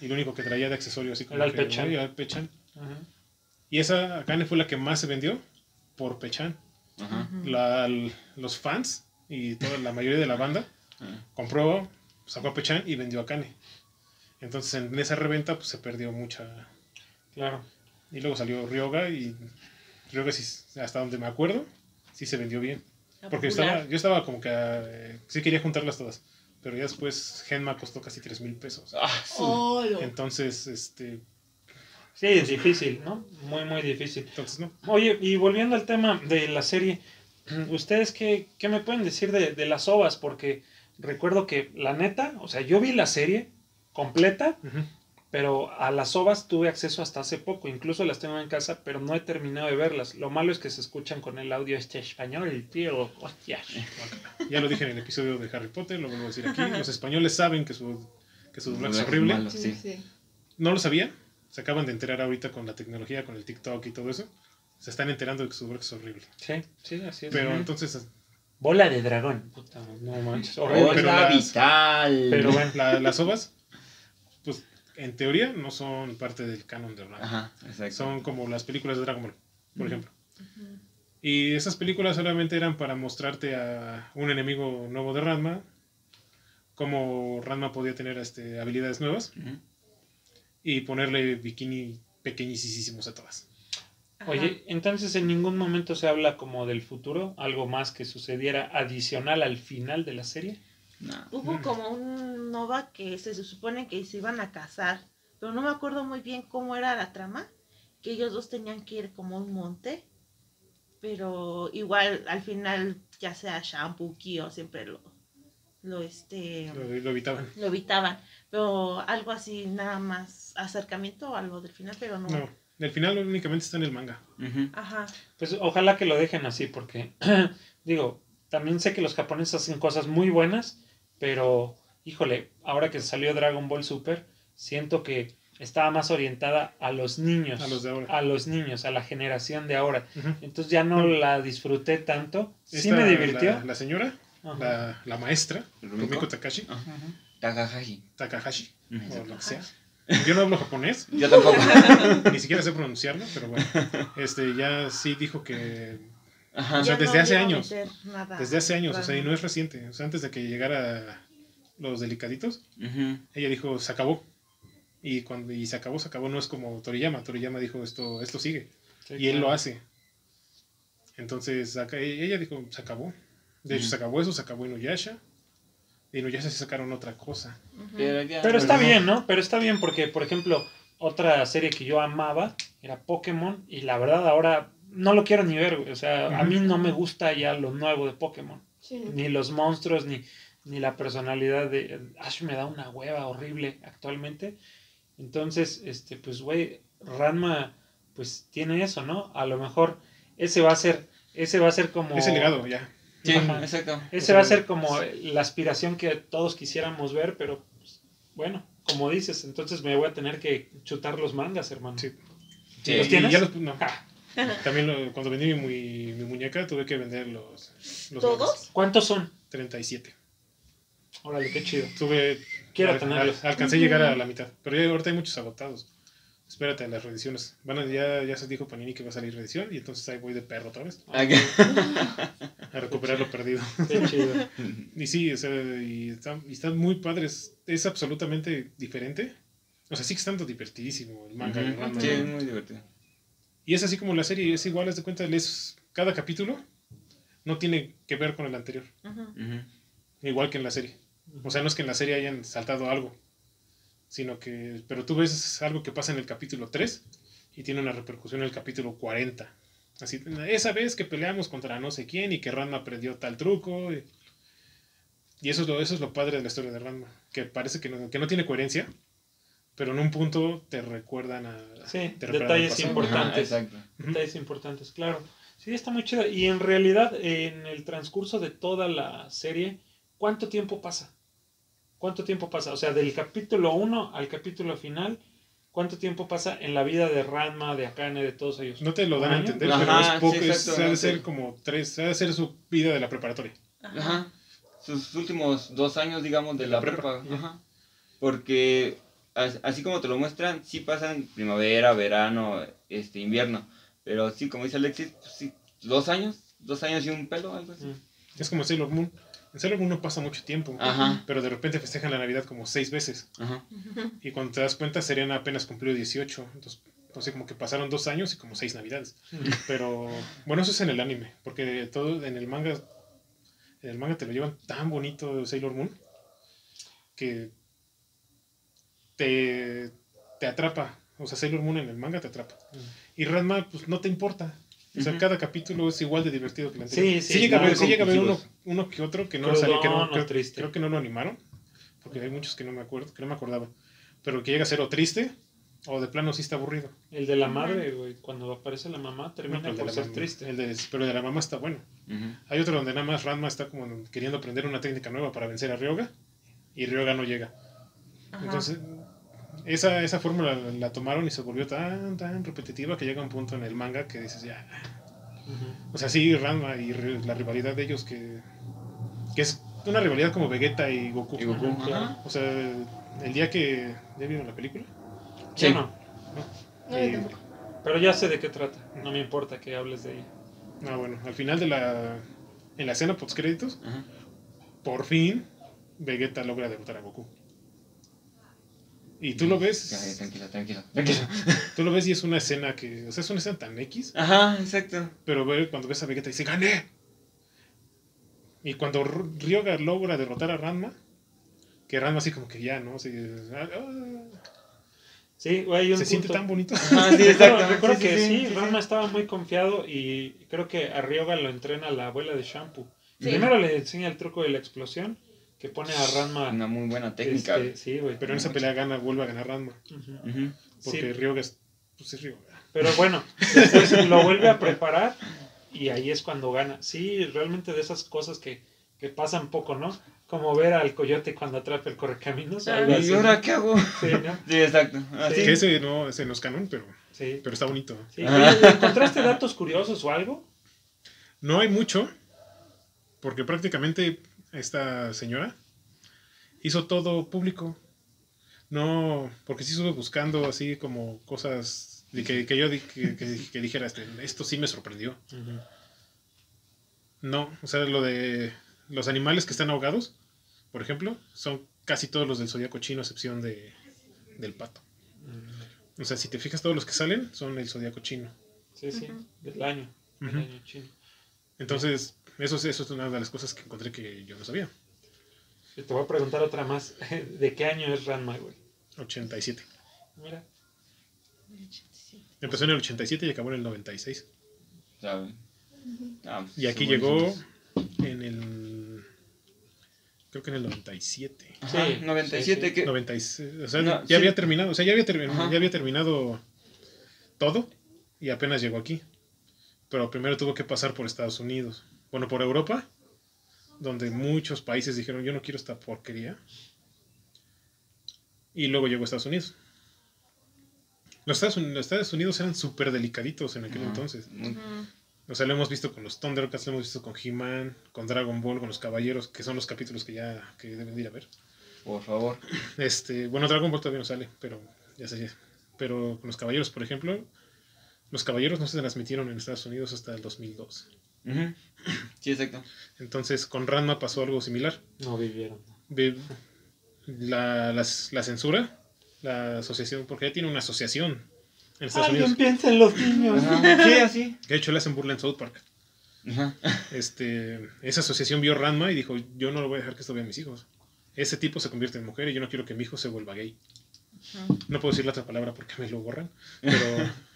Y lo único que traía de accesorio así como Era el que, Pechan. "Oye, era el Pechan. Ujú. Y esa Akane fue la que más se vendió por Pechan. Ajá. La- l- los fans y toda la mayoría de la banda Ajá. compró, sacó a Pechan y vendió a Kane. Entonces en esa reventa pues se perdió mucha. Claro. Y luego salió Ryoga y Ryoga sí, hasta donde me acuerdo, sí se vendió bien. Porque yo estaba, yo estaba como que eh, sí quería juntarlas todas. Pero ya después Genma costó casi 3 mil pesos. Ah, su- Oh, lo- Entonces, este, Sí, es difícil, ¿no? Muy, muy difícil. entonces no. Oye, y volviendo al tema de la serie, ¿ustedes qué, qué me pueden decir de, de las ovas? Porque recuerdo que, la neta, o sea, yo vi la serie completa, pero a las ovas tuve acceso hasta hace poco, incluso las tengo en casa, pero no he terminado de verlas. Lo malo es que se escuchan con el audio este español, tío, hostia. Ya lo dije en el episodio de Harry Potter, lo vuelvo a decir aquí. Los españoles saben que su, que su doblaje es horrible. malo. Sí, Sí. sí. No lo sabían. Se acaban de enterar ahorita con la tecnología, con el TikTok y todo eso. Se están enterando de que su doblaje es horrible. Sí, sí, así es. Pero entonces, Bola de dragón. Puta, no manches, horrible. pero Hola, las- vital. Pero bueno, la- las ovas, pues en teoría no son parte del canon de Ranma. Ajá, exacto. Son como las películas de Dragon Ball, por ejemplo. Y esas películas solamente eran para mostrarte a un enemigo nuevo de Ranma, cómo Ranma podía tener este, habilidades nuevas y ponerle bikini pequeñísimos a todas. Ajá. Oye, entonces en ningún momento se habla como del futuro, algo más que sucediera adicional al final de la serie. No. Hubo como un Nova que se supone que se iban a casar, pero no me acuerdo muy bien cómo era la trama, que ellos dos tenían que ir como a un monte, pero igual al final ya sea Shampoo, Kyo, siempre lo, lo este Lo, lo evitaban. lo evitaban, pero algo así nada más acercamiento o algo del final, pero no. No, el final únicamente está en el manga. Ajá. Pues ojalá que lo dejen así, porque digo, también sé que los japoneses hacen cosas muy buenas, pero híjole, ahora que salió Dragon Ball Super, siento que estaba más orientada a los niños, A los de ahora. a los niños, a la generación de ahora. Entonces ya no la disfruté tanto. Sí me divirtió. La, la señora, la, la maestra, ¿Rumiko? Rumiko Takashi. Takahashi. Takahashi, o lo que sea. Yo no hablo japonés, Yo tampoco. ni siquiera sé pronunciarlo, pero bueno. Este, ya sí dijo que Ajá. O sea, desde no hace años. desde hace años, o sea, y no es reciente. O sea, antes de que llegara los delicaditos, ella dijo, se acabó. Y cuando y se acabó, se acabó, no es como Toriyama. Toriyama dijo, esto, esto sigue. Sí, y él lo hace. Entonces, acá, ella dijo, se acabó. De hecho, se acabó eso, se acabó Inuyasha. De Inuyasha se sacaron otra cosa. Pero, ya, Pero está no. bien, ¿no? Pero está bien porque, por ejemplo, otra serie que yo amaba era Pokémon y la verdad ahora no lo quiero ni ver, güey. O sea, a mí no me gusta ya lo nuevo de Pokémon. Sí. Ni los monstruos, ni, ni la personalidad de Ash me da una hueva horrible actualmente. Entonces, este, pues, güey, Ranma, pues tiene eso, ¿no? A lo mejor ese va a ser, ese va a ser como... Ese legado, ya. Sí, Ajá. exacto. Ese O sea, va a ser como la aspiración que todos quisiéramos ver, pero pues, bueno, como dices, entonces me voy a tener que chutar los mangas, hermano. Sí. Sí. ¿Los tienes? ya los- no. Ah, También lo- cuando vendí mi, mi- mi muñeca tuve que vender los, los ¿Todos? ¿Cuántos son? 37. Órale, qué chido. Tuve. Quiero al- tenerlos. al- alcancé a llegar a la mitad. Pero ya ahorita hay muchos agotados. Espérate las reediciones. Van a- ya, ya se dijo Panini que va a salir reedición y entonces ahí voy de perro otra vez Ah, a recuperar lo perdido. Qué chido. Y sí, o sea, y está, y está muy padre. Es, es absolutamente diferente. O sea, sigue estando divertidísimo el manga. Ujú. Ranma. Sí, es muy divertido. Y es así como la serie, es igual, haz de cuenta, lees cada capítulo no tiene que ver con el anterior. Igual que en la serie. O sea, no es que en la serie hayan saltado algo, sino que, pero tú ves algo que pasa en el capítulo 3 y tiene una repercusión en el capítulo 40. Así, esa vez que peleamos contra no sé quién y que Ranma aprendió tal truco. Y, y eso, es lo, eso es lo padre de la historia de Ranma, que parece que no, que no tiene coherencia, pero en un punto te recuerdan a... Sí, te detalles importantes. Ajá, exacto. Ujú. Detalles importantes, claro. Sí, está muy chido. Y en realidad, en el transcurso de toda la serie, ¿cuánto tiempo pasa? ¿Cuánto tiempo pasa? O sea, del capítulo 1 al capítulo final, ¿cuánto tiempo pasa en la vida de Ranma, de Akane, de todos ellos? No te lo dan a entender, Ajá, pero es sí, poco, es- exacto, ha de ser como tres, ha de ser su vida de la preparatoria. Ajá. Sus últimos dos años, digamos, de De la, la prepa. prepa. Ajá. Porque así como te lo muestran, sí pasan primavera, verano, este, invierno. Pero sí, como dice Alexis, pues sí, dos años, dos años y un pelo, algo así. Mm. Es como Sailor Moon. En Sailor Moon no pasa mucho tiempo, Ajá, pero de repente festejan la Navidad como seis veces. ajá. Y cuando te das cuenta, serían apenas cumplido 18. Entonces, sea, como que pasaron dos años y como seis Navidades. Pero bueno, eso es en el anime, porque todo en el manga, en el manga te lo llevan tan bonito Sailor Moon que te, te atrapa. O sea, Sailor Moon en el manga te atrapa. Y Ranma, pues no te importa. O sea, Ujú. cada capítulo es igual de divertido que el anterior. Sí, sí, llega, a haber, sí llega a haber uno, uno que otro que no Crudón salió, que no, creo, triste. creo que no lo animaron, porque hay muchos que no me acuerdo, que no me acordaba. Pero que llega a ser o triste o de plano sí está aburrido. El de la madre, güey, cuando aparece la mamá, termina No, por ser mamá- triste. el de- pero el de la mamá está bueno. Ujú. Hay otro donde nada más Ranma está como queriendo aprender una técnica nueva para vencer a Ryoga y Ryoga no llega. Ajá. Entonces, esa, esa fórmula la, la tomaron y se volvió tan, tan repetitiva que llega un punto en el manga que dices ya. O sea, sí, Ranma y ri- la rivalidad de ellos que, que es una rivalidad como Vegeta y Goku. Y. O sea, el día que. ¿Ya vieron la película? Sí. No, No, Y- pero ya sé de qué trata. No me importa que hables de ella. Ah, bueno, al final de la. En la escena post créditos, Ajá. por fin Vegeta logra derrotar a Goku. Y tú lo ves, tranquilo, tranquilo, tranquilo. tú lo ves y es una escena que, o sea, es una escena tan X, Ajá, exacto. pero cuando ves a Vegeta dice, ¡gané! Y cuando Ryoga logra derrotar a Ranma, que Ranma así como que ya, ¿no? Así, ah, ah, Sí, güey, se siente tan bonito. Ajá, sí, exacto. recuerdo Sí, que sí, sí, sí, sí. Ranma estaba muy confiado y creo que a Ryoga lo entrena la abuela de Shampoo. Sí. Primero le enseña el truco de la explosión, que pone a Ranma... Una muy buena técnica. este, sí, güey. Pero en esa pelea gana, vuelve a ganar Ranma. Ujú. Ujú. Porque Sí. Ryoga es, pues es Ryoga. Pero bueno, después lo vuelve a preparar y ahí es cuando gana. Sí, realmente de esas cosas que, que pasan poco, ¿no? Como ver al coyote cuando atrapa el correcaminos. Ah. algo ¿Y ahora qué hago? Sí, ¿no? Sí, exacto. Así. Que ese no, ese no es canon, pero, Sí. pero está bonito. sí. Oye, ¿Encontraste datos curiosos o algo? No hay mucho, porque prácticamente esta señora hizo todo público. No, porque sí estuve buscando así como cosas de que, que yo di- que, que- que dijera, este, esto sí me sorprendió. No, o sea, lo de los animales que están ahogados, por ejemplo, son casi todos los del zodiaco chino, a excepción de, del pato. O sea, si te fijas, todos los que salen son el zodiaco chino. Sí, sí, del año. del año chino. Entonces, eso, es- eso es una de las cosas que encontré que yo no sabía. Y te voy a preguntar otra más. ¿De qué año es Ranma, güey? 87. Mira. Empezó en el 87 y acabó en el 96. ¿Sabe? Ah, Y aquí llegó en el. Creo que en el 97. Ajá, Sí, 97 sí, sí. que 96 o sea, No, ya sí. había terminado. O sea, ya había, termi- Ajá. ya había terminado todo y apenas llegó aquí. Pero primero tuvo que pasar por Estados Unidos. Bueno, por Europa, donde muchos países dijeron: Yo no quiero esta porquería. Y luego llegó a Estados Unidos. Los Estados, Uni- los Estados Unidos eran súper delicaditos en aquel entonces. O sea, lo hemos visto con los Thundercats, lo hemos visto con He-Man, con Dragon Ball, con los Caballeros, que son los capítulos que ya que deben de ir a ver. Por favor. Este, bueno, Dragon Ball todavía no sale, pero ya sé. Pero con los Caballeros, por ejemplo, los Caballeros no se transmitieron en Estados Unidos hasta el 2002. Ujú. Sí, exacto. Entonces, con Ranma pasó algo similar. No vivieron. La, las- la censura, la asociación, porque ya tiene una asociación en Estados Alguien Unidos, piensa en los niños. Ajá. Sí, así. que de hecho le hacen burla en South Park. Ajá. este, esa asociación vio Ranma y dijo, yo no lo voy a dejar que esto vea a mis hijos. Ese tipo se convierte en mujer y yo no quiero que mi hijo se vuelva gay. No puedo decir la otra palabra porque me lo borran, pero...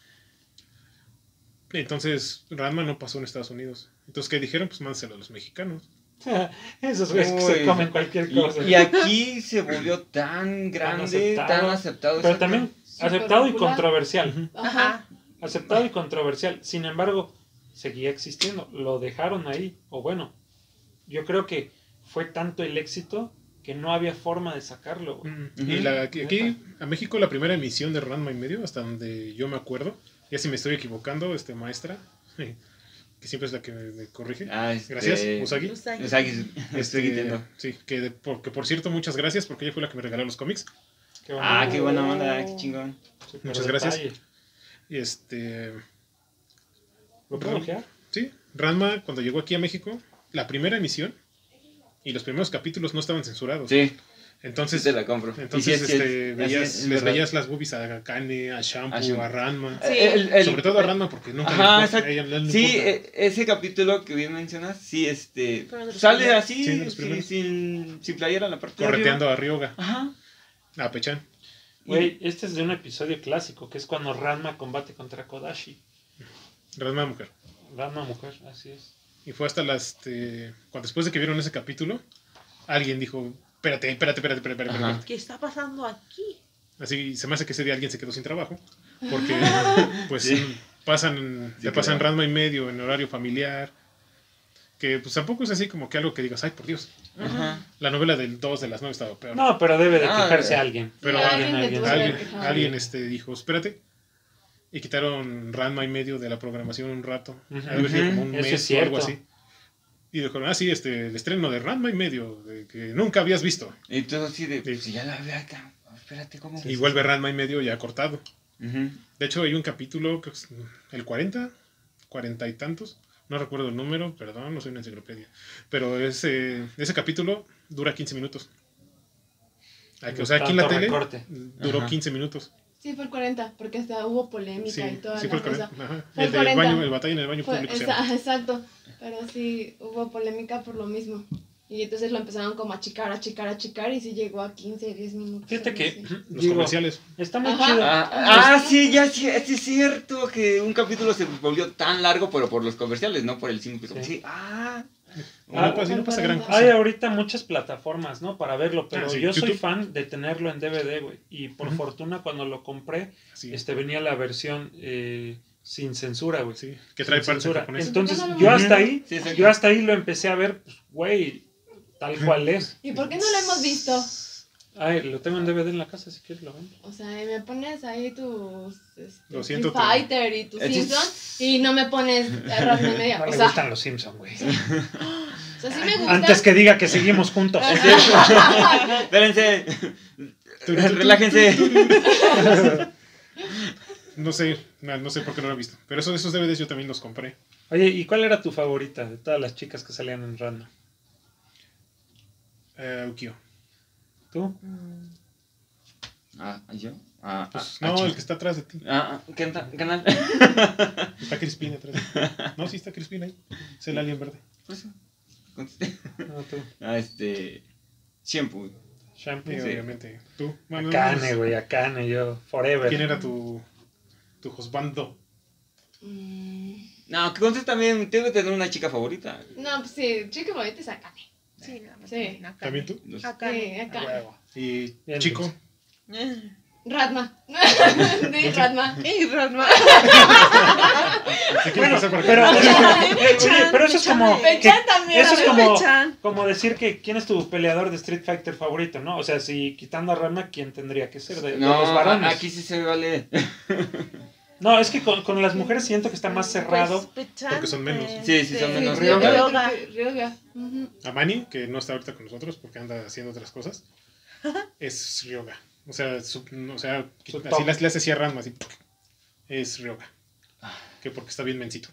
Entonces, Ranma no pasó en Estados Unidos. Entonces, ¿qué dijeron? Pues mándenselo a los mexicanos. Esos güeyes que se comen cualquier cosa. Y, y aquí se volvió tan grande, aceptado. tan aceptado. Pero también aceptado y controversial. Ajá. Aceptado y controversial. Sin embargo, seguía existiendo. Lo dejaron ahí. O bueno, yo creo que fue tanto el éxito que no había forma de sacarlo. güey. Y la, aquí, aquí, a México, la primera emisión de Ranma y medio, hasta donde yo me acuerdo, ya si me estoy equivocando, este maestra, que siempre es la que me, me corrige. Ah, este... Gracias, Usagi. Usagi. Usagi, Este, estoy quitando. sí, que, de- por, que por cierto, muchas gracias porque ella fue la que me regaló los cómics. Qué Ah, bonito. qué buena onda, qué chingón. Súper muchas gracias. Y este, ¿Lo puedo sí, Ranma, cuando llegó aquí a México, la primera emisión y los primeros capítulos no estaban censurados. Sí, Entonces, sí te la compro. Y entonces es- sí, este, es- veías, es, es les verdad. veías las boobies a Kane, a Shampoo, A a. Ranma. Sí. El- el- Sobre todo a Ranma porque nunca Ajá, le importa, exacto. a ella le Sí, importa. e- ese capítulo que bien mencionas, sí, este, sale primeros. así, Sí, primeros. sin, sin playera en la parte de arriba. correteando a Ryoga, Ajá. a Pechan. Güey, este es de un episodio clásico, que es cuando Ranma combate contra Kodashi. Ranma mujer. Ranma mujer, así es. Y fue hasta las. Este, cuando después de que vieron ese capítulo, alguien dijo: Espérate, espérate, espérate, espérate. espérate, Ajá. espérate". ¿Qué está pasando aquí? Así se me hace que ese día alguien se quedó sin trabajo. Porque, pues, Sí. pasan, Sí, te pasan claro. Y medio en horario familiar. Que, pues, tampoco es así como que algo que digas: Ay, por Dios. Ajá. La novela del 2 de las 9 estaba peor. No, pero debe de Ah, quejarse eh. alguien. Pero alguien, alguien le alguien, alguien, este, dijo: Espérate. Y quitaron Ranma y medio de la programación un rato. Haber sido como un Eso mes es o algo así. Y dijeron, ah, sí, este, el estreno de Ranma y medio, de que nunca habías visto. Y todo así de, Sí. pues si ya la vi acá, espérate, ¿cómo? Y vuelve Ranma y medio ya cortado. De hecho, hay un capítulo, creo que es el 40, 40 y tantos. No recuerdo el número, perdón, no soy una enciclopedia. Pero ese, ese capítulo dura 15 minutos. Aquí- o sea, aquí en la tele recorte. duró Ajá. 15 minutos. Sí, fue el 40, porque hasta hubo polémica Sí, y toda sí fue la el cosa. 40. Ajá. Fue El el del 40. baño, el batalla en el baño Fue- público. esa- exacto, pero sí hubo polémica por lo mismo. Y entonces lo empezaron como a achicar, a achicar, a achicar y sí llegó a 15, 10 minutos. Fíjate que. Los digo, comerciales. está muy Ajá. chido. Ah, ah, sí, ya sí, sí es cierto que un capítulo se volvió tan largo, pero por los comerciales, no por el simple. Sí. Sí. Ah. No, pues, no pasa gran cosa. Hay ahorita muchas plataformas, ¿no? Para verlo, pero Ah, sí, yo soy fan de tenerlo en DVD, güey. Y por fortuna, cuando lo compré, Sí, este venía la versión eh, sin censura, güey. sí, que trae Sin censura. Entonces, ¿Por qué no lo yo hasta ahí, Sí, yo hasta ahí lo empecé a ver, pues, güey, tal cual es. ¿Y por qué no lo hemos visto? Ay, lo tengo en DVD en la casa, si quieres lo ven. O sea, me pones ahí tus este, Lo siento, Street Fighter y tus Eh. Simpsons y no me pones error de media. No O le sea, gustan los Simpsons, güey. o sea, sí me gusta. Antes que diga que seguimos juntos. Espérense. Relájense. No sé, no, no sé por qué no lo he visto. Pero esos, esos DVDs yo también los compré. Oye, ¿y cuál era tu favorita de todas las chicas que salían en Random? Eh, Ukio. ¿Tú? Mm, Ah, ¿yo? Ah, Pues, ah, no, ah, el que está atrás de ti. Ah, ah, ¿qué canal? Está Crispin atrás de ti. No, sí está Crispin ahí. Es el alien verde. Pues, contesté. No, tú. Ah, este. Shampoo. Shampoo. Sí, obviamente. Tú. Bueno, Akane, no, güey, Akane, yo. Forever. ¿Quién era tu, tu husbando? Mm, No, que contes también. Debe tener una chica favorita. No, pues sí, chica favorita es Akane. Sí, acá. ¿También tú? Acá. Sí, A Akane. huevo. Y Chico. Radma. sí, Radma. Y Ranma. ¿Te quieres pasar por acá? Pero, eso es como. que- eso es como, como decir que quién es tu peleador de Street Fighter favorito, ¿no? O sea, si quitando a Rama, ¿quién tendría que ser de, de No, los varones? aquí sí se vale. No, es que con, con las mujeres siento que está más cerrado. Pues, Pechan, Porque son menos. Sí, sí, son menos. Ryoga. Ryoga. Ryoga. Ujú. A Manny, que no está ahorita con nosotros porque anda haciendo otras cosas, es Ryoga. O sea, su- o sea Su así top. le, le hace así. Es Ryoga. Que porque está bien mencito.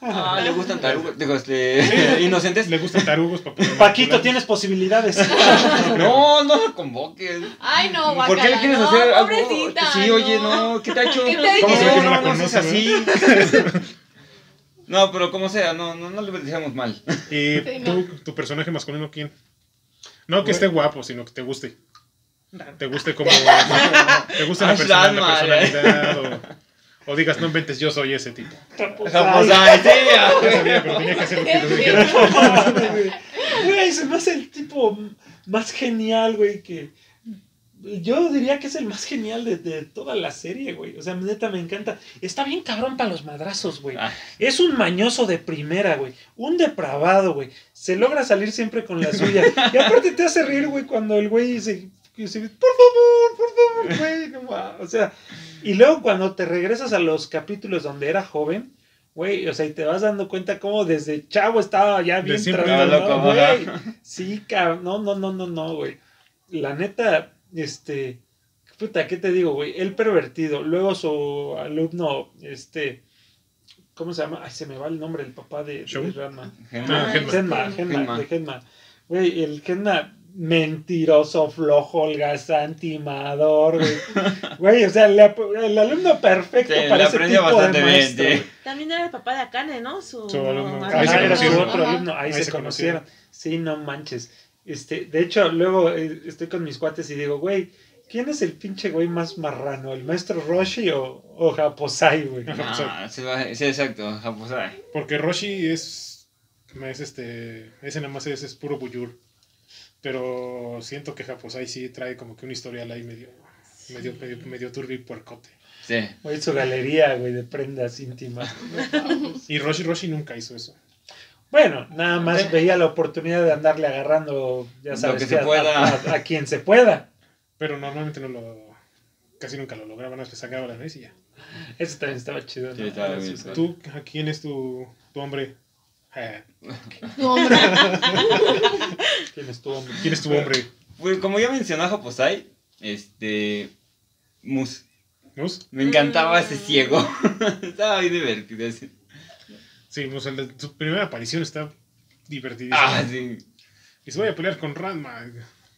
Ah, le gustan tarugos. Digo, este. Inocentes. Le gustan tarugos poder Paquito, tienes posibilidades. No, no lo convoques. Ay, no, ¿Por qué le guacala, quieres no, hacer algo? pobrecita, Sí, oye, no, ¿qué te ha hecho? ¿Qué te ha ¿Cómo que no la no, no conoce, seas así. No, pero como sea, no, no, no le deseamos mal. Y Sí, tú, no. tu personaje masculino, ¿quién? No que esté guapo, sino que te guste. Te guste como. te guste la, persona- la Ranma, personalidad. O, o digas, no inventes, yo soy ese tipo. Vamos a sí, Ya sabía, pero tenía que hacer lo que tú dijeras. Güey, se me hace el tipo más genial, güey, que... Yo diría que es el más genial de, de toda la serie, güey. O sea, neta, me encanta. Está bien cabrón para los madrazos, güey. Ah. Es un mañoso de primera, güey. Un depravado, güey. Se logra salir siempre con la suya. Y aparte te hace reír, güey, cuando el güey dice, por favor, por favor, güey. No, ma". o sea, y luego cuando te regresas a los capítulos donde era joven, güey, o sea, y te vas dando cuenta cómo desde chavo estaba ya bien siempre tratado, estaba ¿no, loco, ajá. güey? Sí, cabrón. No, no, no, no, no, güey. La neta, este. Puta, ¿qué te digo, güey? El pervertido. Luego su alumno, este. ¿Cómo se llama? Ay, se me va el nombre del papá de, de ¿Shogun? Ranma. Ah, Genma. Genma, Genma, Genma. de Genma. Güey, el Genma mentiroso, flojo, holgazán, timador, güey. Güey, o sea, le el alumno perfecto Sí, para ese tipo de bien, maestro. sí. También era el papá de Akane, ¿no? Su, Su alumno. Ahí se Ajá, era su conocieron. otro alumno, ahí, Ahí se, se conocieron. Sí, no manches. Este, de hecho, luego eh, estoy con mis cuates y digo, güey, ¿quién es el pinche güey más marrano? ¿El maestro Roshi o, o Japosai, güey? Ah, se va- sí, exacto. Japosai. Porque Roshi es. Es este. Ese nada más es, es puro buyur. Pero siento que Japosai sí trae como que una historial ahí medio. Medio, medio, medio turbio y puercote. Sí. Güey, su galería, güey, de prendas íntimas. Y Roshi Roshi nunca hizo eso. Bueno, nada más veía la oportunidad de andarle agarrando, ya Lo sabes, que se a- pueda. A, a quien se pueda. Pero normalmente no lo. Casi nunca lo lograban, les sacaba la nariz y ya. Eso también estaba chido. Sí, ¿no? estaba bien. ¿Tú, a quién es tu, tu hombre? Eh, Tu hombre. ¿Quién estuvo? ¿Quién es tu hombre? Pues como ya mencionó Japosai, este. Mus. ¿Mus? Me encantaba Mm. ese ciego. Estaba bien divertido ese. Sí, Mus, el de su primera aparición está divertidísimo. Ah, sí. Y se voy a pelear con Ranma.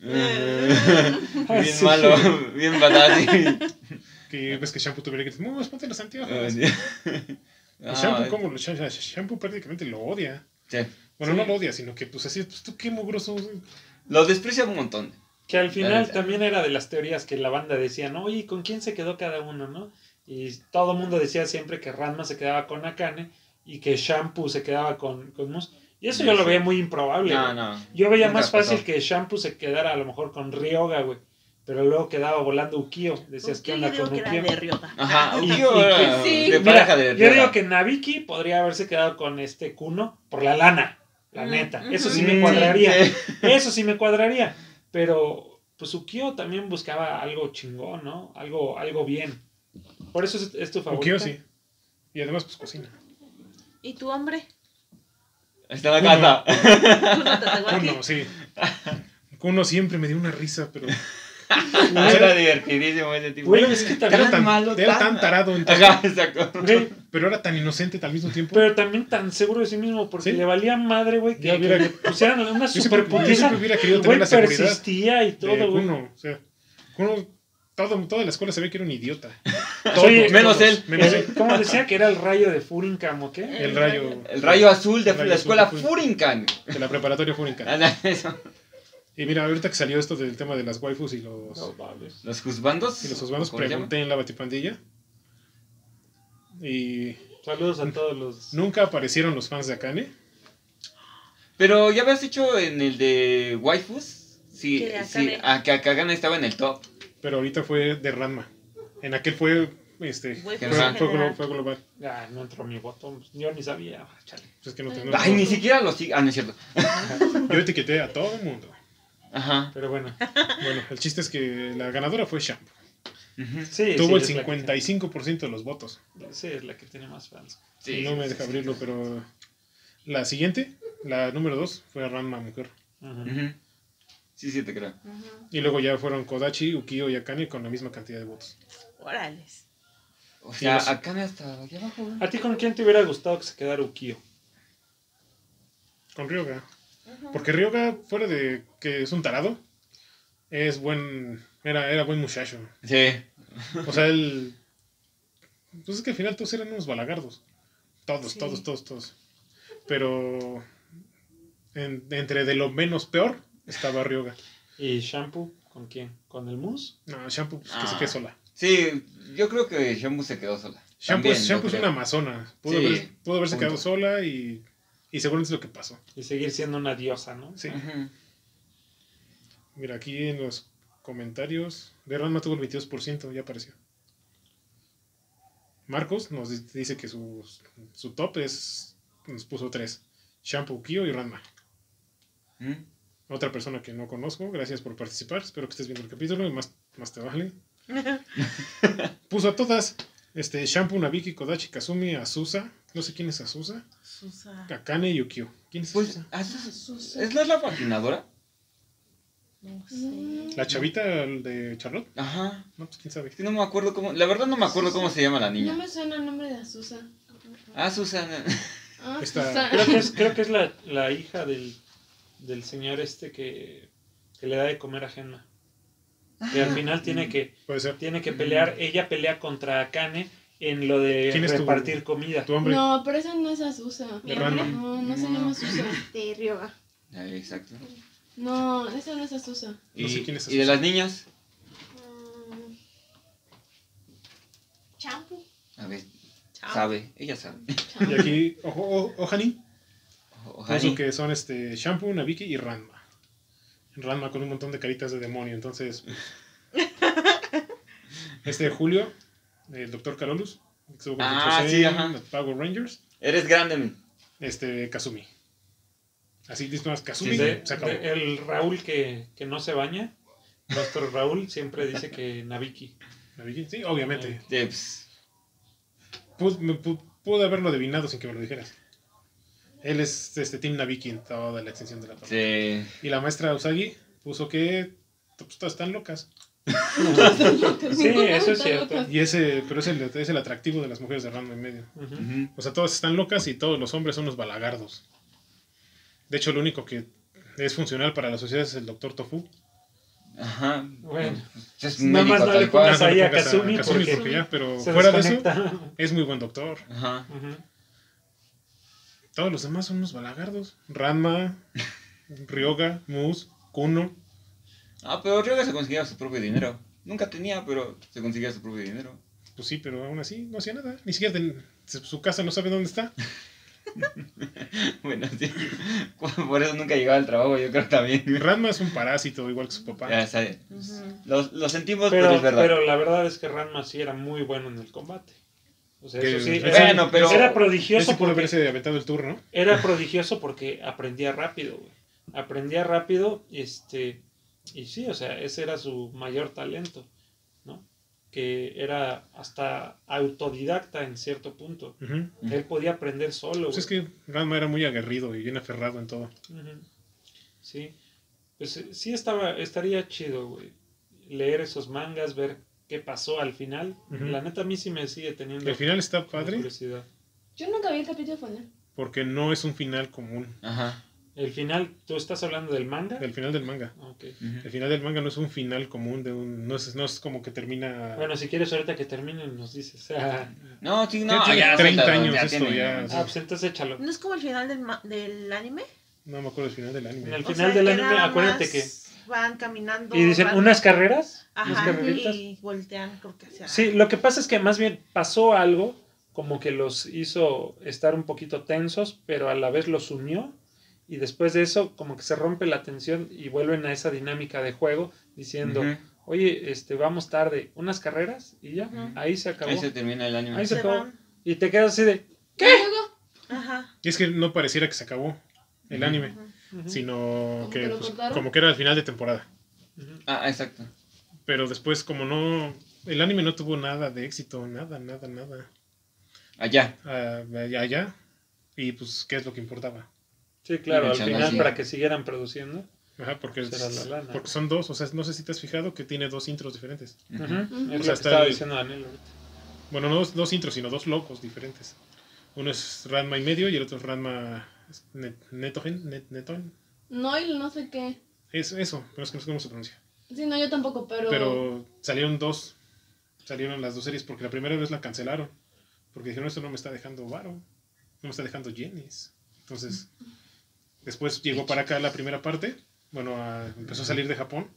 Ah, bien sí. malo, bien badass. Que ves que Shampoo tuviera que decir, no, ponte los anteojos. Ah, Shampoo, ¿cómo lo Sha- Sha- Shampoo prácticamente lo odia. sí. Bueno, Sí. no lo odia, sino que pues así, pues tú qué mugroso. Lo desprecia un montón. Que al final también era de las teorías que la banda decía, ¿no? Oye, ¿con quién se quedó cada uno, no? Y todo el mundo decía siempre que Ranma se quedaba con Akane y que Shampoo se quedaba con, con Mus. Y eso yo lo veía muy improbable. No, no. Yo veía Nunca más fácil pasó. que Shampoo se quedara a lo mejor con Ryoga, güey. Pero luego quedaba volando Ukio. Decías, ¿qué Yo onda digo con que era Ukio? de Ryoga. Ajá, Ukio y era que- sí. de Mira, pareja de yo digo que Nabiki podría haberse quedado con este Kuno por la lana, la Mm, neta. Eso sí Mm, me cuadraría. sí. Eso sí me cuadraría. Pero, pues Ukio también buscaba algo chingón, ¿no? Algo, algo bien. Por eso es, es tu favorito. Ukio sí. Y además, pues cocina. ¿Y tu hombre? Está en la casa. Kuno, sí. Kuno siempre me dio una risa, pero. Era divertidísimo ese tipo. Güey, es que Era tan, malo, era tan- tan tarado, en Ajá, exacto. güey, pero era tan inocente al mismo tiempo. pero también tan seguro de sí mismo, porque Sí. le valía madre, güey, que, hubiera- que pusieran una yo, super siempre, yo hubiera querido tener güey la seguridad persistía y todo, güey. O sea, Kuno, todo, toda la escuela se ve que era un idiota. Todos, Oye, menos él. Menos él. ¿Cómo decía que era el rayo de Furinkam o qué? El rayo. El rayo azul de rayo la escuela de Furin- Furinkan. De la preparatoria Fúnica. Y mira, ahorita que salió esto del tema de las waifus y los, No. Los juzbandos. y los osvanos, ¿cómo se llama? pregunté en la batipandilla. Y Saludos a todos los. nunca aparecieron los fans de Akane. Pero ya habías dicho en el de waifus. Sí, Que sí, Akane- a que Akagane estaba en el top. Pero ahorita fue de Ranma. En aquel fue. Este, Fue fue, global. Ah, no entró mi voto. Yo ni sabía. Chale. Pues es que no, no- Ay, ni siquiera lo sigue. Ah, no es cierto. Yo etiqueté a todo el mundo. Ajá. Pero bueno. Bueno, el chiste es que la ganadora fue Shampoo. Ujú. Sí, Tuvo sí, el es la que 55% de los votos. Sí, es la que tiene más fans. Sí, no me sí, deja sí, abrirlo, sí. pero la siguiente, la número 2, fue Ranma Mujer. Ujú. Sí, sí, te creo. Y luego ya fueron Kodachi, Ukio y Akane con la misma cantidad de votos. Órales. O sea, los- Akane hasta allá abajo. ¿A ti con quién te hubiera gustado que se quedara Ukio? Con Ryoga. Porque Ryoga, fuera de que es un tarado, es buen. Era, era buen muchacho. Sí. O sea, él. Pues es que al final todos eran unos balagardos. Todos, Sí. todos, todos, todos. Pero. en- entre de lo menos peor estaba Ryoga. ¿Y Shampoo? ¿Con quién? ¿Con el Mus? No, Shampoo, pues, que se Ah. quede sola. Sí, yo creo que Shampoo se quedó sola. Shampoo, También, es, yo Shampoo es creo. una amazona. Pudo, Sí, haber- pudo haberse punto. quedado sola y. Y seguramente es lo que pasó. Y seguir siendo una diosa, ¿no? Sí. Mira, aquí en los comentarios. De Ranma tuvo el 22%, ya apareció. Marcos nos di- dice que su, su top es. Nos puso tres: Shampoo, Kyo y Ranma. Ujú. Otra persona que no conozco, gracias por participar. Espero que estés viendo el capítulo y más, más te vale. Puso a todas: este, Shampoo, Nabiki, Kodachi, Kazumi, Azusa. No sé quién es Azusa. Susa. Kakane y Ukyo. ¿Quién es Pues, Azusa? ah, ¿es, Susa. ¿es no es la patinadora? No sé. ¿La chavita de Charlotte? Ajá. No, pues quién sabe. No me acuerdo cómo. La verdad no me acuerdo cómo se llama la No niña. me suena el nombre de Azusa. Ah, Susana. Ah, Esta- Susana. Creo que es, creo que es la, la hija del, del señor este que, que le da de comer a Genma. Que al final tiene que, Puede ser. tiene que pelear, ella pelea contra Akane en lo de ¿Quién es tu- repartir comida. Tu hombre. No, pero esa no es Azusa. De Ranma. No, no se llama Azusa. De Ryoga. Ah, Exacto. No, esa no es Azusa. Y, No sé quién es y de Azusa. las niñas. Mm, Champú. A ver, Chao. sabe. Ella sabe. Y aquí, ojo, ojo, Ohani. Que son este Shampoo, Nabiki y Ranma. Ranma con un montón de caritas de demonio. Entonces. este Julio, el doctor Carolus. que estuvo con Ah, sí, ajá. los Power Rangers. Eres grande. Este Kazumi. Así dice más Kazumi. Sí, sí. De- se acabó. de- el Raúl que, que no se baña, nuestro Raúl siempre dice que Nabiki. Nabiki, Sí, obviamente. Sí, pues, Pude, haberlo adivinado sin que me lo dijeras. Él es este Team Nabiki en toda la extensión de la palabra. sí. Y la maestra Usagi puso que pues, todas están locas. Sí, eso es cierto. Y ese, pero es el, es el atractivo de las mujeres de Ranma en medio. O sea, todas están locas y todos los hombres son los balagardos. De hecho, lo único que es funcional para la sociedad es el doctor Tofu. Ajá. Bueno. Es Nada más no le pongas ahí a pongas Kazumi porque porque ya, pero fuera de eso, desconecta. es muy buen doctor. Ajá. Ujú. Todos los demás son unos balagardos. Ranma, Ryoga, Mus, Kuno. Ah, pero Ryoga se conseguía su propio dinero. Nunca tenía, pero se conseguía su propio dinero. Pues sí, pero aún así no hacía nada. Ni siquiera ten- su casa no sabe dónde está. Bueno, sí. Por eso nunca llegaba al trabajo, yo creo también. Ranma es un parásito, igual que su papá. Ya. Lo, lo sentimos, pero, Pero, es verdad. pero la verdad es que Ranma sí era muy bueno en el combate. O sea, Que- eso sí. Era, Bueno, pero- era prodigioso porque, haberse aventado el turno. era prodigioso porque aprendía rápido, güey. Aprendía rápido, este, y sí, o sea, ese era su mayor talento, ¿no? Que era hasta autodidacta en cierto punto. Ujú. Ujú. Él podía aprender solo. Pues es que Ranma era muy aguerrido y bien aferrado en todo. Ujú. Sí. Pues eh, sí estaba, estaría chido, güey. Leer esos mangas, ver qué pasó al final. Ujú. La neta a mí sí me sigue teniendo El final está padre curiosidad. Yo nunca vi el capítulo final. porque no es un final común. Ajá. El final, ¿tú estás hablando del manga? El final del manga. Ok. Ujú. El final del manga no es un final común de un. No es, no es como que termina. Bueno, si quieres ahorita que termine nos dices. Ah, No, sí, Ya no, tiene ya. 30 suéltalo, años ya esto, tiene- ya. ah, pues entonces échalo. ¿No es como el final del, ma- del anime? No me acuerdo del final del anime. En el O final sea, del que anime, acuérdate que... Van caminando. Y dicen, van- unas carreras, unas Ajá, carreritas. y voltean, creo que hacia. Sí, lo que pasa es que más bien pasó algo como que los hizo estar un poquito tensos, pero a la vez los unió y después de eso como que se rompe la tensión y vuelven a esa dinámica de juego diciendo, oye, este, vamos tarde, unas carreras y ya, ahí se acabó. Ahí se termina el anime. Ahí se Se acabó. van. Y te quedas así de, ¿Qué? Ajá. Y es que no pareciera que se acabó el anime, sino ¿Como que, pues, como que era el final de temporada. Ah, exacto. Pero después, como no. El anime no tuvo nada de éxito, nada, nada, nada. Allá. Ah, allá, allá. Y pues, ¿qué es lo que importaba? Sí, claro, al final así. para que siguieran produciendo. Ajá, porque, Será la lana. porque son dos, o sea, no sé si te has fijado que tiene dos intros diferentes. Es O sea, lo que está estaba el- diciendo Daniel ahorita. Bueno, no dos, dos intros, sino dos locos diferentes. Uno es Ranma y medio y el otro es Ranma Net, Netogen, Net, Neton. no, y no sé qué. Es eso, pero es que no sé cómo se pronuncia. Sí, no, yo tampoco, pero. Pero salieron dos. Salieron las dos series porque la primera vez la cancelaron. Porque dijeron, esto no me está dejando varo. No me está dejando yenes. Entonces, después llegó para acá la primera parte. Bueno, a- empezó a salir de Japón.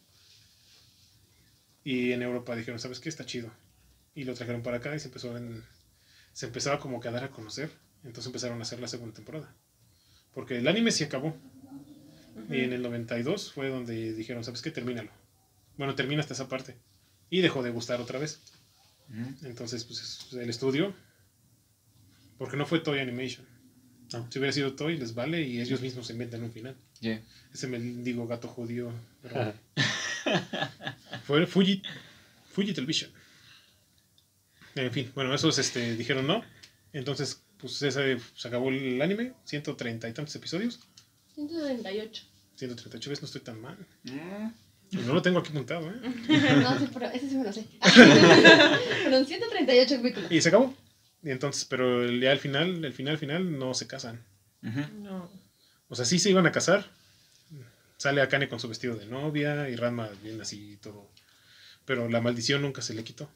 Y en Europa dijeron, ¿sabes qué? Está chido. Y lo trajeron para acá y se empezó en- se empezaba como que a dar a conocer. Entonces empezaron a hacer la segunda temporada. Porque el anime sí acabó. Y en el 92 fue donde dijeron, ¿sabes qué? Termínalo. Bueno, termina hasta esa parte. Y dejó de gustar otra vez. Entonces, pues es- el estudio. Porque no fue Toy Animation. No. Si hubiera sido Toy, les vale y ellos mismos se inventan un final. Yeah. Ese mendigo gato judío. pero fue Fuji, Fuji Television. En fin, bueno, esos este, dijeron no. Entonces, pues ese, se acabó el anime. 130 y tantos episodios. 138. 138 veces no estoy tan mal. Mm. Y no lo tengo aquí apuntado, ¿eh? No, sí, pero ese sí me lo sé. Fueron 138 capítulos. Y se acabó. Y entonces, pero el- ya al final, el final, final, no se casan. No. O sea, sí se iban a casar. Sale Akane con su vestido de novia y Ranma bien así y todo. Pero la maldición nunca se le quitó.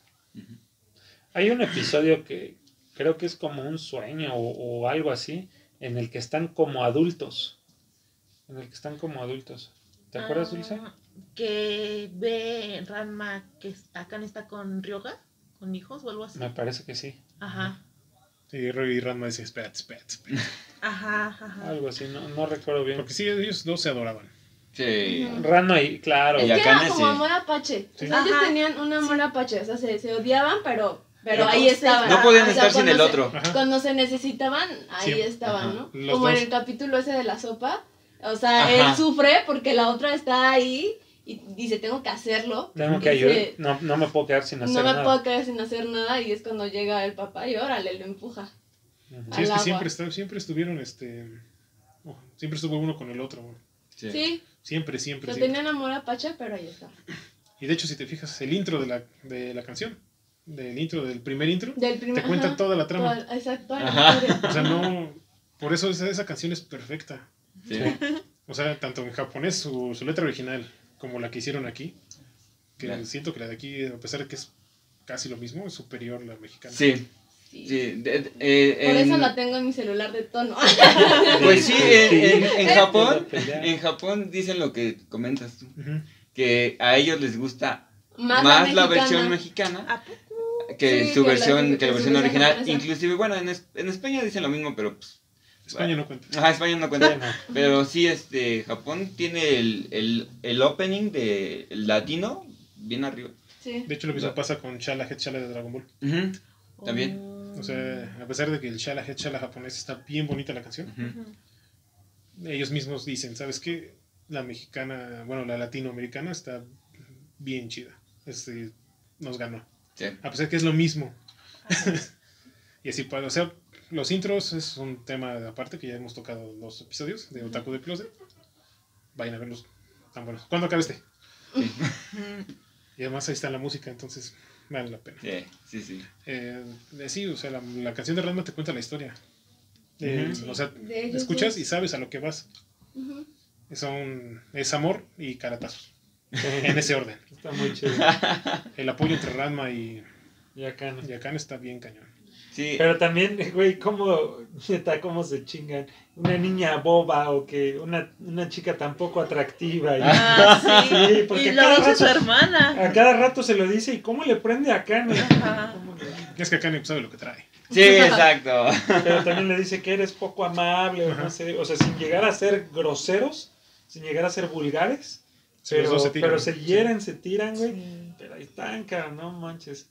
Hay un episodio que creo que es como un sueño o, o algo así, en el que están como adultos. En el que están como adultos. ¿Te acuerdas, Ah, Dulce? Que ve Ranma que Akane está con Ryoga, con hijos o algo así. Me parece que sí. Ajá. Y, y Ranma dice, espérate, espérate, espérate". Ajá, ajá. Algo así, no, no recuerdo bien. Porque sí, ellos dos se adoraban. Sí. Ranma y, claro. Es Y que Akane era como sí. amor apache. O Sí. sea, ellos Ajá. tenían un amor apache. O sea, se, se odiaban, pero, pero Pero ahí se- estaban. No podían O sea, estar sin el se- otro. Ajá. Cuando se necesitaban, ahí Sí. estaban, Ajá. ¿no? Los Como en dos. el capítulo ese de la sopa. O sea, Ajá. él sufre porque la otra está ahí y dice, tengo que hacerlo. Tengo que ayudar. No, no me puedo quedar sin hacer No me nada. puedo quedar sin hacer nada y es cuando llega el papá y órale, lo empuja. Sí, es que agua. siempre, está- siempre estuvieron, este... oh, siempre estuvo uno con el otro. Sí. Sí, Siempre, siempre, sea, siempre. tenían amor apache, pero ahí está. Y de hecho, si te fijas, el intro de la, de la canción, del intro, del primer intro, Del primer, te cuenta ajá, toda la trama. toda- exacto, Ajá. O sea, no... Por eso esa, esa canción es perfecta. Sí. O sea, tanto en japonés, su, su letra original, como la que hicieron aquí, Que Claro. siento que la de aquí, a pesar de que es casi lo mismo, es superior la mexicana. Sí, Sí. sí. de- de- eh, Por en- eso la tengo en mi celular de tono. Pues sí, en, en- en Japón, en Japón dicen lo que comentas tú, que a ellos les gusta Más, más, la, mexicana. versión mexicana ¿A poco? que Sí, su que la- versión que que la versión versión original. Inclusive, bueno, en, es- en España dicen lo mismo, pero pues, España no cuenta. ajá, España no cuenta. No. Pero sí, este, Japón tiene el, el, el opening de el latino bien arriba. Sí. De hecho, lo mismo pasa con Shala Head Shala de Dragon Ball. Ujú, También. Oh. O sea, a pesar de que el Shala Head Shala japonés está bien bonita la canción, ellos mismos dicen, ¿sabes qué? La mexicana, bueno, la latinoamericana está bien chida. Este, nos ganó. Sí. A pesar que es lo mismo. y así, pues, o sea, los intros es un tema aparte que ya hemos tocado dos episodios de Otaku de Closet. Vayan a verlos, tan buenos. ¿Cuándo acaba este? Ujú. Y además ahí está la música, entonces vale la pena. Sí, sí, sí. Eh, eh, sí, o sea, la, la canción de Ranma te cuenta la historia. Eh. O sea, escuchas y sabes a lo que vas. Es amor y caratazos. En ese orden. Está muy chido. El apoyo entre Ranma y, y Akane está bien cañón. Sí, Pero también, güey, cómo, neta, cómo se chingan. Una niña boba o que una, una chica tan poco atractiva. Y Ah, sí. Sí, porque y cada su rato- hermana. a cada rato se lo dice y cómo le prende a Kane. Ajá. ¿Cómo le- Es que Akane sabe lo que trae. sí, exacto. Pero también le dice que eres poco amable o no sé. O sea, sin llegar a ser groseros, sin llegar a ser vulgares. Sí, Pero, se tiran. pero se hieren, se tiran, güey. Sí. Pero ahí están, cara, no manches.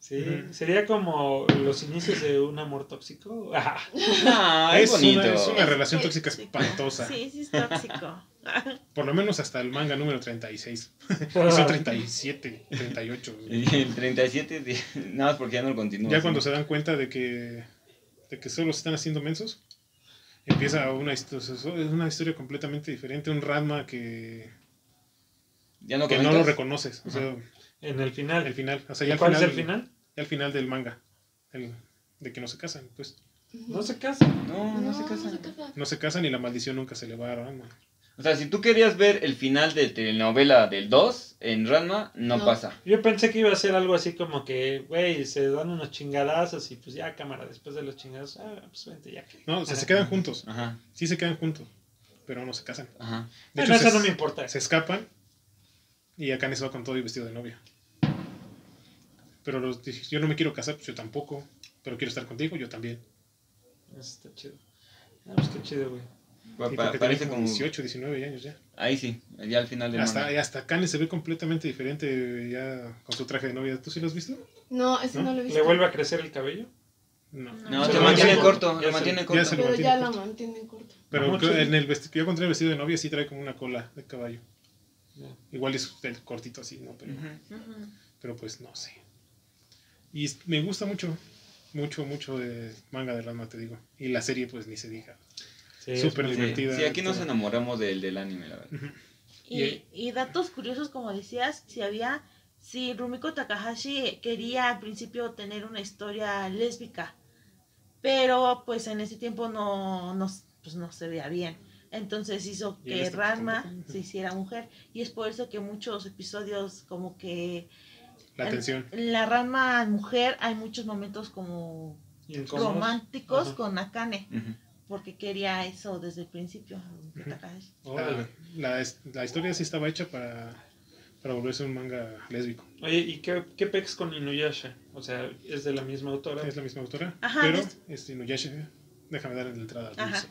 Sí, sería como los inicios de un amor tóxico. Ajá. No, es, es, bonito. una, es una Es relación tóxico. tóxica espantosa. Sí, sí es tóxico. Por lo menos hasta el manga número 36. Y son 37, 38. Y el 37, di- nada más porque ya no lo continúo. Ya cuando se dan cuenta de que, de que solo se están haciendo mensos, empieza una, una historia completamente diferente. Un Ranma que, Ya no que no lo reconoces. O sea, En el final. el final. O sea, ¿Y ya al ¿Cuál final, es el final? ya al final del manga. el- de que no se casan. Pues No se casan. No, no, se casan. se casa. no se casan y la maldición nunca se le va a Ranma. O sea, si tú querías ver el final de telenovela del 2 en Ranma, no, No. pasa. Yo pensé que iba a ser algo así como que, güey, se dan unos chingadazos y pues ya, cámara, después de los chingados, ah, pues vente ya que. No, o sea, se quedan juntos. Ajá, Sí se quedan juntos. Pero no se casan. ajá. De Bueno, hecho, eso se, no me importa. se escapan y Akane se va con todo y vestido de novia. Pero los, yo no me quiero casar, pues yo tampoco. Pero quiero estar contigo, yo también. Eso está chido. Ah, pues qué chido, güey. Pa- pa- parece tiene como... 18, 19 años ya. Ahí sí, ya al final del Hasta, manga. hasta Akane se ve completamente diferente ya con su traje de novia. ¿Tú sí lo has visto? No, ese ¿No? no, lo he visto. ¿Le vuelve a crecer el cabello? No. No, Se se lo mantiene corto, se- mantiene ya corto. se lo- Pero mantiene ya lo corto. mantienen corto. Pero en el vesti- yo encontré el vestido de novia sí trae como una cola de caballo. Igual es el cortito así, ¿no? Pero, pero pues no sé. Y me gusta mucho, mucho, mucho de manga de Ranma, te digo. Y la serie pues ni se diga. Súper Sí, divertida. sí, aquí nos enamoramos del, del anime, la verdad. Y, y datos curiosos, como decías, si había, si Rumiko Takahashi quería al principio tener una historia lésbica, pero pues en ese tiempo no, no, pues, no se veía bien. Entonces hizo que este Ranma se hiciera mujer. Y es por eso que muchos episodios como que La en- atención. en la Ranma mujer hay muchos momentos como románticos Ajá. con Akane, porque quería eso desde el principio. La, la, historia sí estaba hecha para, para volverse un manga lésbico. Oye, ¿y qué, qué pex con Inuyasha? O sea, es de la misma autora. Es la misma autora. Ajá, pero es- es Inuyasha. Déjame darle la entrada al Ajá.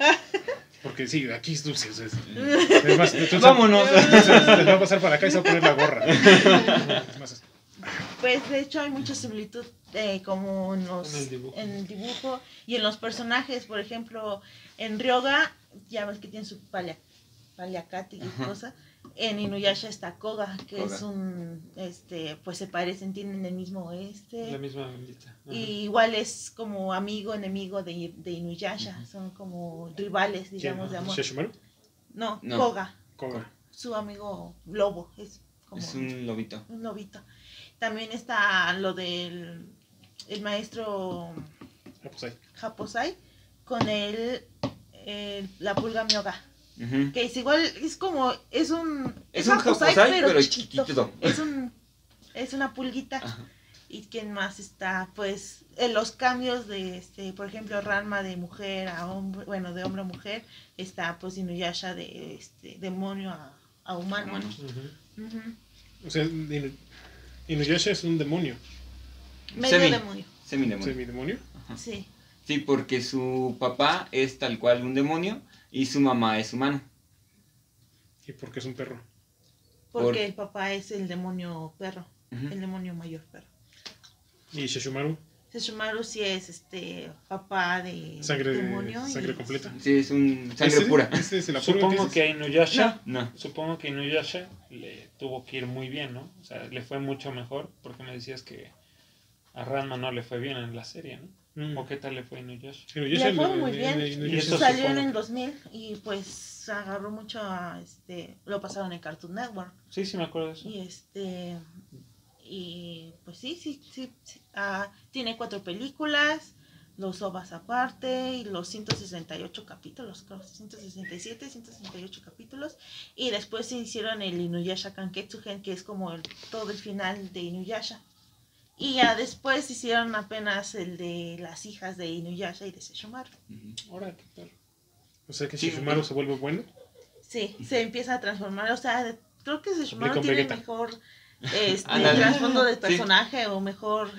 Porque sí, aquí es dulce. o sea, es- es más, entonces- Vámonos. entonces les va a pasar para acá y se va a poner la gorra. Más, Pues de hecho hay mucha similitud eh, como en, los, En el dibujo. en el dibujo y en los personajes. Por ejemplo, en Ryoga, ya ves que tiene su palia, paliacate y Ajá. cosa. En Inuyasha está Koga, que Koga. es un, este, pues se parecen, tienen el mismo este. La misma bendita. Y igual es como amigo, enemigo de, de Inuyasha. Son como rivales, digamos, de amor. No, No. Koga, Koga. su amigo lobo. Es como Es un lobito. un lobito. También está lo del el maestro ahí. Japosai con el, el- la pulga mioga. Que es igual, es como, es un... Es un Japosai, Japosai, pero chiquitito. Es un, es una pulguita. Ajá. ¿Y quién más está? Pues en los cambios de, este, por ejemplo, Ranma de mujer a hombre, bueno, de hombre a mujer, está pues Inuyasha de este, demonio a, a humano. O sea, Inu- Inuyasha es un demonio. Medio Semi. demonio, Semidemonio. ¿Semidemonio? sí. Sí, porque su papá es tal cual un demonio y su mamá es humano. ¿Y por qué es un perro? Porque Por- el papá es el demonio perro, el demonio mayor perro. ¿Y Sesshomaru? Sesshomaru sí es este papá de Sangre, demonio. y- sangre completa. Sí, es un sangre ¿Ese- pura. ese es el apuro Supongo que a Inuyasha, No. supongo que Inuyasha le tuvo que ir muy bien, ¿no? O sea, le fue mucho mejor, porque me decías que a Ranma no le fue bien en la serie, ¿no? Mm. ¿O qué tal le fue a Inuyasha? Inuyasha Le fue muy bien. Y Salió en el 2000 y pues agarró mucho a, este, lo pasaron en Cartoon Network. Sí, sí me acuerdo de eso. Y este, y pues sí, sí, sí, sí, ah, tiene cuatro películas, los ovas aparte y los 168 capítulos, creo, 167, 168 capítulos. Y después se hicieron el Inuyasha Kanketsugen, que es como el, todo el final de Inuyasha. Y ya después hicieron apenas el de las hijas de Inuyasha y de Sesshomaru. Ahora, ¿qué tal? O sea que Sí, Sesshomaru ok. se vuelve bueno. Sí, se empieza a transformar, o sea, creo que Sesshomaru tiene Vegeta. mejor este, trasfondo del Sí. personaje o mejor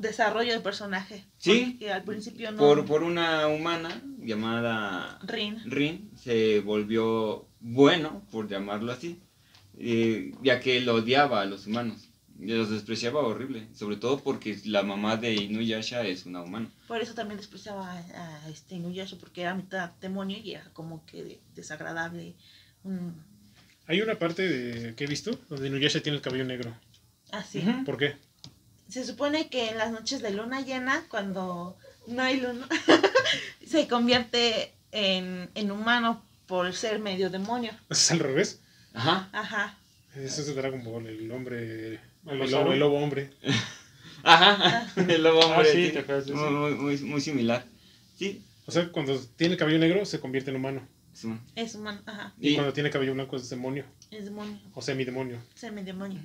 Desarrollo. de personaje. Sí. Que al principio no. Por, por una humana llamada Rin. Rin se volvió bueno, por llamarlo así, eh, ya que él odiaba a los humanos. Y los despreciaba horrible, sobre todo porque la mamá de Inuyasha es una humana. Por eso también despreciaba a, a este Inuyasha, porque era mitad demonio y era como que de- desagradable. Mm, Hay una parte de, que he visto donde Inuyasha tiene el cabello negro. así. Ujú. ¿Por qué? Se supone que en las noches de luna llena, cuando no hay luna, se convierte en, en humano por ser medio demonio. Es al revés. Ajá, Ajá. Eso es Dragon Ball, el hombre. ¿El lobo, el lobo hombre. ajá, el lobo hombre. Ah, sí, te muy, muy, similar. Sí, O sea, cuando tiene el cabello negro se convierte en humano. es un- Es humano. Ajá. Y, Y- cuando tiene cabello blanco es demonio. Es demonio. O semidemonio. Semidemonio.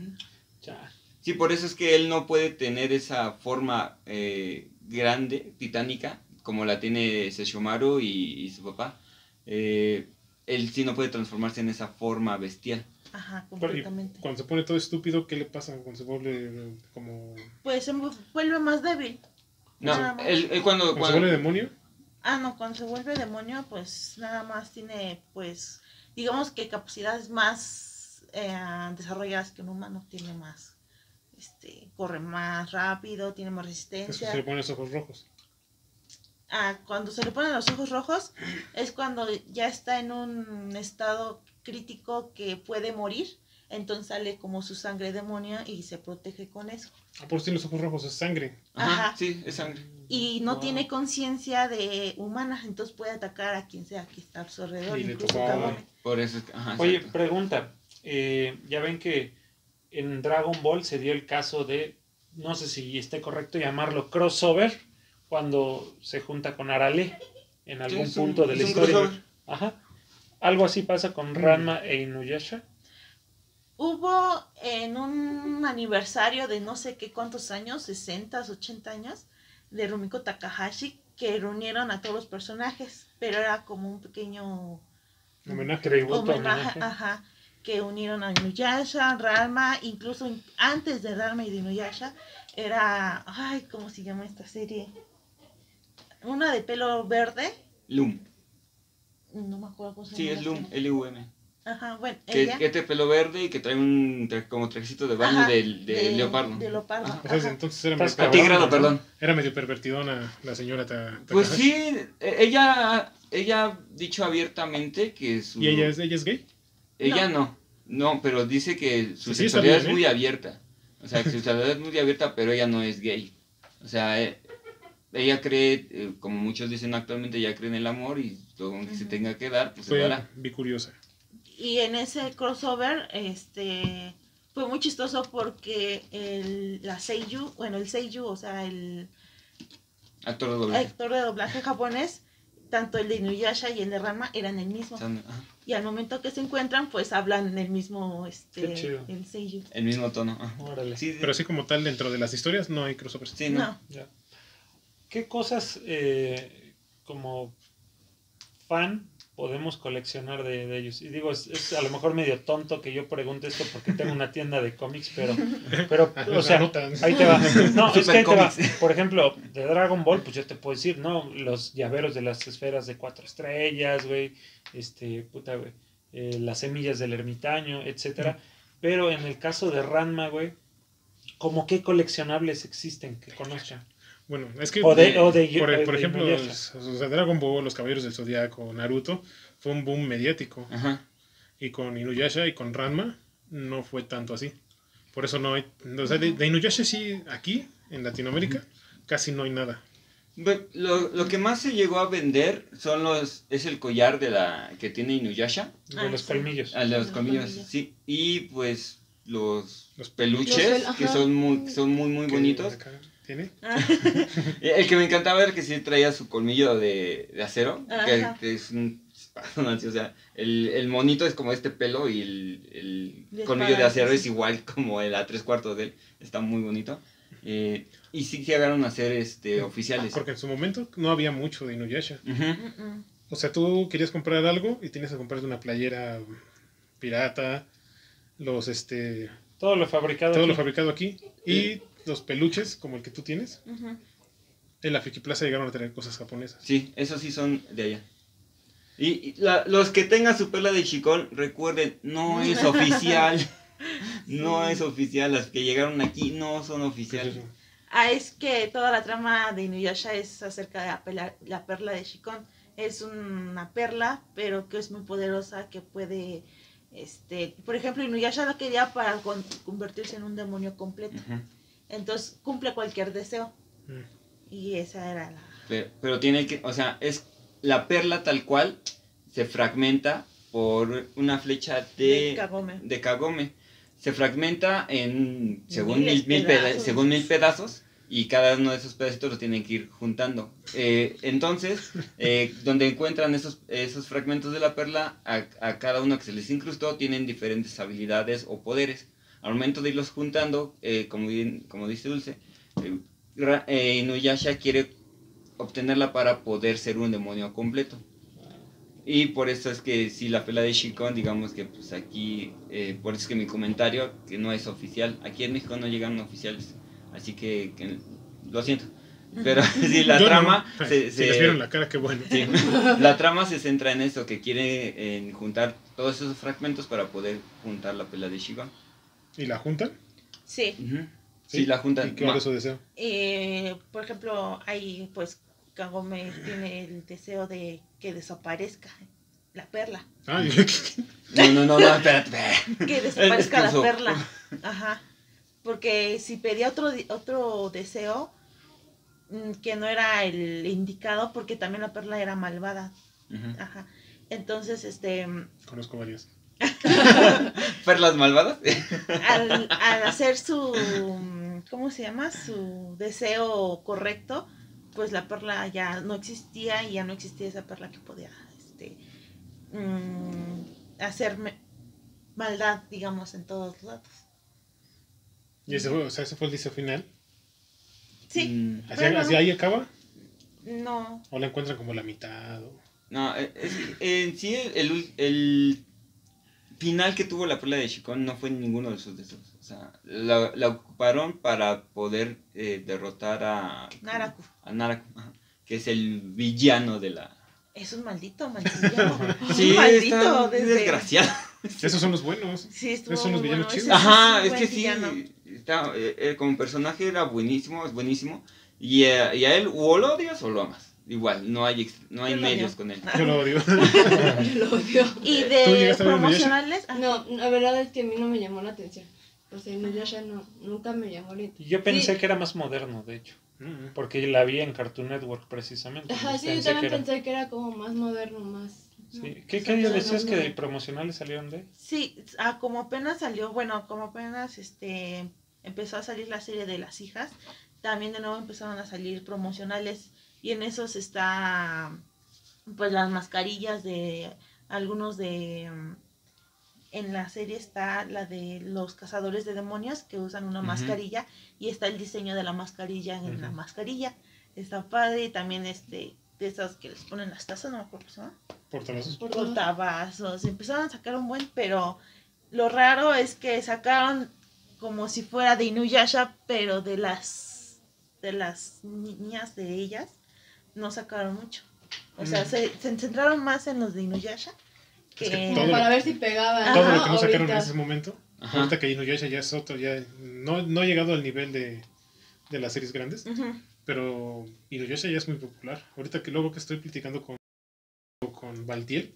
Ya. Sí, por eso es que él no puede tener esa forma eh, grande, titánica, como la tiene Sesshomaru y, y su papá. Eh, él sí no puede transformarse en esa forma bestial. Ajá, y completamente. cuando se pone todo estúpido, ¿qué le pasa? Cuando se vuelve eh, como. Pues se vuelve más débil. No, más. él, él cuando... Cuando se vuelve demonio. Ah, no, cuando se vuelve demonio, pues nada más tiene, pues, digamos que capacidades más eh, desarrolladas que un humano. Tiene más, este, corre más rápido, tiene más Es que resistencia. se le ponen los ojos rojos. Ah, cuando se le ponen los ojos rojos es cuando ya está en un estado crítico que puede morir. Entonces sale como su sangre demonio y se protege con eso. Ah, por tiene los ojos rojos, es sangre. Ajá, Ajá. sí, es sangre. Y no Wow. tiene conciencia de humana, entonces puede atacar a quien sea que está a su alrededor, Y le incluso. Por eso es que... Ajá, Oye, exacto. pregunta. eh, ya ven que en Dragon Ball se dio el caso de, no sé si esté correcto llamarlo crossover, cuando se junta con Arale en algún un- punto de la historia. crossover. Ajá. Algo así pasa con Ranma e Inuyasha. Hubo en un aniversario de no sé qué cuántos años, 60, 80 años, de Rumiko Takahashi, que reunieron a todos los personajes, pero era como un pequeño Homenaje. Tributo, homenaje, homenaje. ajá, que unieron a Inuyasha, Ranma, incluso in- antes de Ranma y de Inuyasha, era, ay, ¿cómo se llama esta serie? Una de pelo verde, Loom. No me acuerdo cómo se Sí, es serie. L-U-M. Ajá, bueno, Que, ella. que tiene pelo verde y que trae un tra- como trajecito de baño ajá, del- de, leopardo. De leopardo. Ajá. Ajá. entonces era medio, ¿no? perdón. era medio pervertidona la señora Ta- Pues sí, e- ella, ella ha dicho abiertamente que su... ¿Y ella es, ella es gay? Ella no. no, pero dice que su Sí, sí, está sexualidad bien, es ¿eh? muy abierta. O sea, que su sexualidad es muy abierta, pero ella no es gay. O sea, eh, ella cree, eh, como muchos dicen actualmente, ella cree en el amor y todo lo que se tenga que dar, pues se Fue dará. bicuriosa. Y en ese crossover, este, fue muy chistoso porque el, la Seiyu, bueno, el Seiyu, o sea, el Actor de doblaje. actor de doblaje japonés, tanto el de Inuyasha y el de Ranma eran el mismo. Y al momento que se encuentran, pues hablan el mismo, Qué este, chido. el seiyuu. el mismo tono. Órale. Sí, sí. Pero así como tal, dentro de las historias no hay crossovers. Sí, no. No. Ya. ¿Qué cosas eh, como fan podemos coleccionar de, de ellos? Y digo, es, es a lo mejor medio tonto que yo pregunte esto porque tengo una tienda de cómics, pero, pero Ah, o sea, ahí te va. No, es que ahí te va. Por ejemplo, de Dragon Ball, pues yo te puedo decir, ¿no? Los llaveros de las esferas de cuatro estrellas, güey. Este, puta, güey. eh, las semillas del ermitaño, etcétera. Pero en el caso de Ranma, güey, ¿cómo qué coleccionables existen que conozcan? Bueno, es que, O de- o de- por, de- por ejemplo, los- o sea, Dragon Ball, los Caballeros del Zodiaco, Naruto, fue un boom mediático. Ajá. Y con Inuyasha y con Ranma no fue tanto así. Por eso no hay... O sea, de, de Inuyasha sí, aquí, en Latinoamérica, casi no hay nada. Lo, lo que más se llegó a vender son los es el collar de la que tiene Inuyasha, De Ah, los sí. colmillos. al de los Los colmillos, colmillos. sí, y pues los, Los peluches Los que son muy son muy muy bonitos. acá ¿Tiene? Ah, El que me encantaba era que sí traía su colmillo de, de acero, que, Ajá. que es un o sea, el, el monito es como este pelo y el, colmillo de acero sí, es igual como el a tres cuartos de él, está muy bonito. Eh, y sí llegaron a ser este, oficiales. Porque en su momento no había mucho de Inuyasha. O sea, tú querías comprar algo y tenías que comprarte una playera pirata, los este Todo lo fabricado. todo lo aquí. fabricado aquí y los peluches como el que tú tienes. En la Friki Plaza llegaron a tener cosas japonesas. Sí, esos sí son de allá. Y, y la- los que tengan su perla de chicón, recuerden, no es oficial. No es oficial. Las que llegaron aquí no son oficiales. Ah, es que toda la trama de Inuyasha es acerca de la, pela- la perla de Shikon. Es una perla, pero que es muy poderosa, que puede, este, por ejemplo, Inuyasha la quería para con- convertirse en un demonio completo. Ujú. Entonces cumple cualquier deseo. Mm. Y esa era la... Pero, pero tiene que, o sea, es la perla tal cual se fragmenta por una flecha de de, Kagome. de Kagome. Se fragmenta en según Miles mil, mil peda- pedazos. según mil pedazos y cada uno de esos pedacitos los tienen que ir juntando. Eh, entonces, eh, donde encuentran esos, esos fragmentos de la perla, a, a cada uno que se les incrustó tienen diferentes habilidades o poderes. Al momento de irlos juntando, eh, como, bien- como dice Dulce, eh, eh, Inuyasha quiere obtenerla para poder ser un demonio completo. Y por eso es que si la pela de Shikon, digamos que pues aquí, eh, por eso es que mi comentario, que no es oficial. Aquí en México no llegan oficiales, así que, que lo siento. Pero sí, la Yo trama se, Si se- les vieron la cara, qué bueno. sí, la trama se centra en eso, que quiere en juntar todos esos fragmentos para poder juntar la pela de Shikon. ¿Y la juntan? Sí. Ujú. Sí, la juntan. ¿Y qué era su deseo? Eh, por ejemplo, ahí pues Kagome tiene el deseo de que desaparezca la perla. Ah, No, no, no, no, espérate. Que desaparezca la perla. Ajá. Porque si pedía otro, otro deseo, mm, que no era el indicado, porque también la perla era malvada. Ajá. Entonces, este, conozco varias. ¿Perlas malvadas? al, al hacer su, ¿cómo se llama? Su deseo correcto, pues la perla ya no existía y ya no existía esa perla que podía, este, mm, hacerme maldad, digamos, en todos lados. Y ese fue, o sea, ese fue el deseo final. Sí, Mm, ¿Así, Bueno. así ahí acaba? no, ¿O la encuentran como la mitad? o- No, eh, en sí el, el final que tuvo la perla de Shikon no fue ninguno de sus deseos. O sea, la, la ocuparon para poder eh, derrotar a Naraku. a Naraku, que es el villano de la... Es un maldito, maldito. Sí, un maldito está desde... desgraciado. Esos son los buenos. Sí, estuvo Esos son los villanos bueno. chidos. Ajá, es que sí, está, eh, eh, como personaje era buenísimo, es buenísimo. Y, eh, y a él o lo odias o lo amas. Igual, no hay, ex- no hay medios odio. con él. Yo lo odio. Yo lo odio. Y ¿Tú de promocionales, ah, No, la verdad es que a mí no me llamó la atención. O sea, Inuyasha no, nunca me llamó la atención. yo pensé Sí. que era más moderno, de hecho. Mm. Porque la vi en Cartoon Network precisamente. Ajá, sí, yo que también pensé que era como más moderno, más... Sí. ¿no? ¿Qué, qué decías no, que de promocionales salieron de? Sí, ah, como apenas salió, bueno, como apenas este empezó a salir la serie de las hijas, también de nuevo empezaron a salir promocionales y en esos está pues las mascarillas de algunos de mm, en la serie está la de los cazadores de demonios que usan una mascarilla y está el diseño de la mascarilla en la mascarilla. Está padre y también este de esas que les ponen las tazas, no me acuerdo llama. Portavasos. Portavasos, empezaron a sacar un buen, pero lo raro es que sacaron como si fuera de Inuyasha, pero de las de las niñas de ellas no sacaron mucho. O sea, Mm. se, se centraron más en los de Inuyasha que, Es que Como todo para ver si pegaban. Todo Ajá, lo que no sacaron en ese momento. Ajá. Ahorita que Inuyasha ya es otro, ya no, no ha llegado al nivel de, de las series grandes, pero Inuyasha ya es muy popular. Ahorita que luego que estoy platicando con, con Valtiel,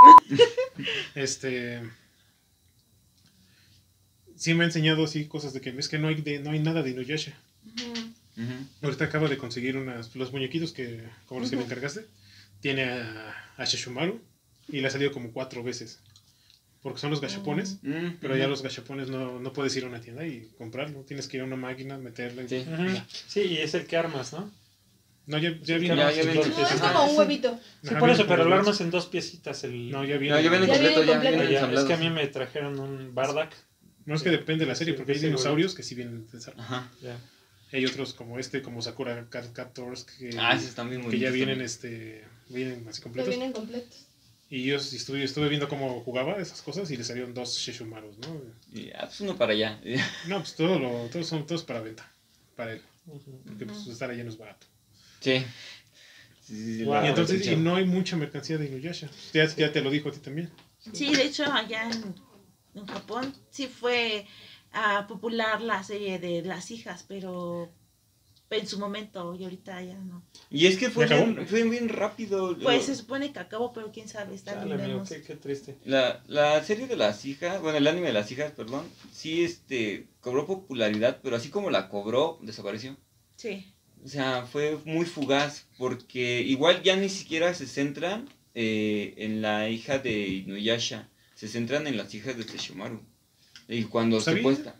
este sí me ha enseñado así cosas de que es que no hay de, no hay nada de Inuyasha. Ahorita acabo de conseguir unas, los muñequitos que, como los que me encargaste. Tiene a, a Shishumaru y le ha salido como cuatro veces. Porque son los gachapones. Mm, Pero ya los gachapones no, no puedes ir a una tienda y comprarlo. Tienes que ir a una máquina, meterle. Sí. Ujú. Sí, y es el que armas, ¿no? No, ya, ya No, es como un huevito. Sí, Ajá, por eso, pero lo armas en dos piecitas. El... No, ya viene. No, ya viene Ya completo, viene ya completo. vienen Ya, es que a mí me trajeron un Bardak. No es que depende de la serie, Sí, porque hay sí, dinosaurios que sí vienen de Ajá. Ya. Hay otros como este, como Sakura Card Captors, que, Ah, esos están bien que ya vienen, este, vienen así Ya completos. vienen completos. Y yo estuve, estuve viendo cómo jugaba esas cosas y le salieron dos Shishumarus, ¿no? Y, ah, pues uno para allá. No, pues todo lo, todos son todos para venta, para él, porque pues estar allá no es barato. Sí. Sí, sí, sí, Wow. la- Y entonces, y no hay mucha mercancía de Inuyasha. Ya, ya te lo dijo a ti también. Sí, de hecho allá en, en Japón sí fue ah, popular la serie de las hijas, pero en su momento y ahorita ya no. Y es que fue bien, fue bien rápido. Pues lo- se supone que acabó, pero quién sabe, está Chale, amigo, qué, qué triste. La, la serie de las hijas, bueno, el anime de las hijas, perdón, sí este, cobró popularidad, pero así como la cobró, desapareció. Sí. O sea, fue muy fugaz, porque igual ya ni siquiera se centran eh, en la hija de Inuyasha, se centran en las hijas de Sesshomaru. Y cuando se puesta,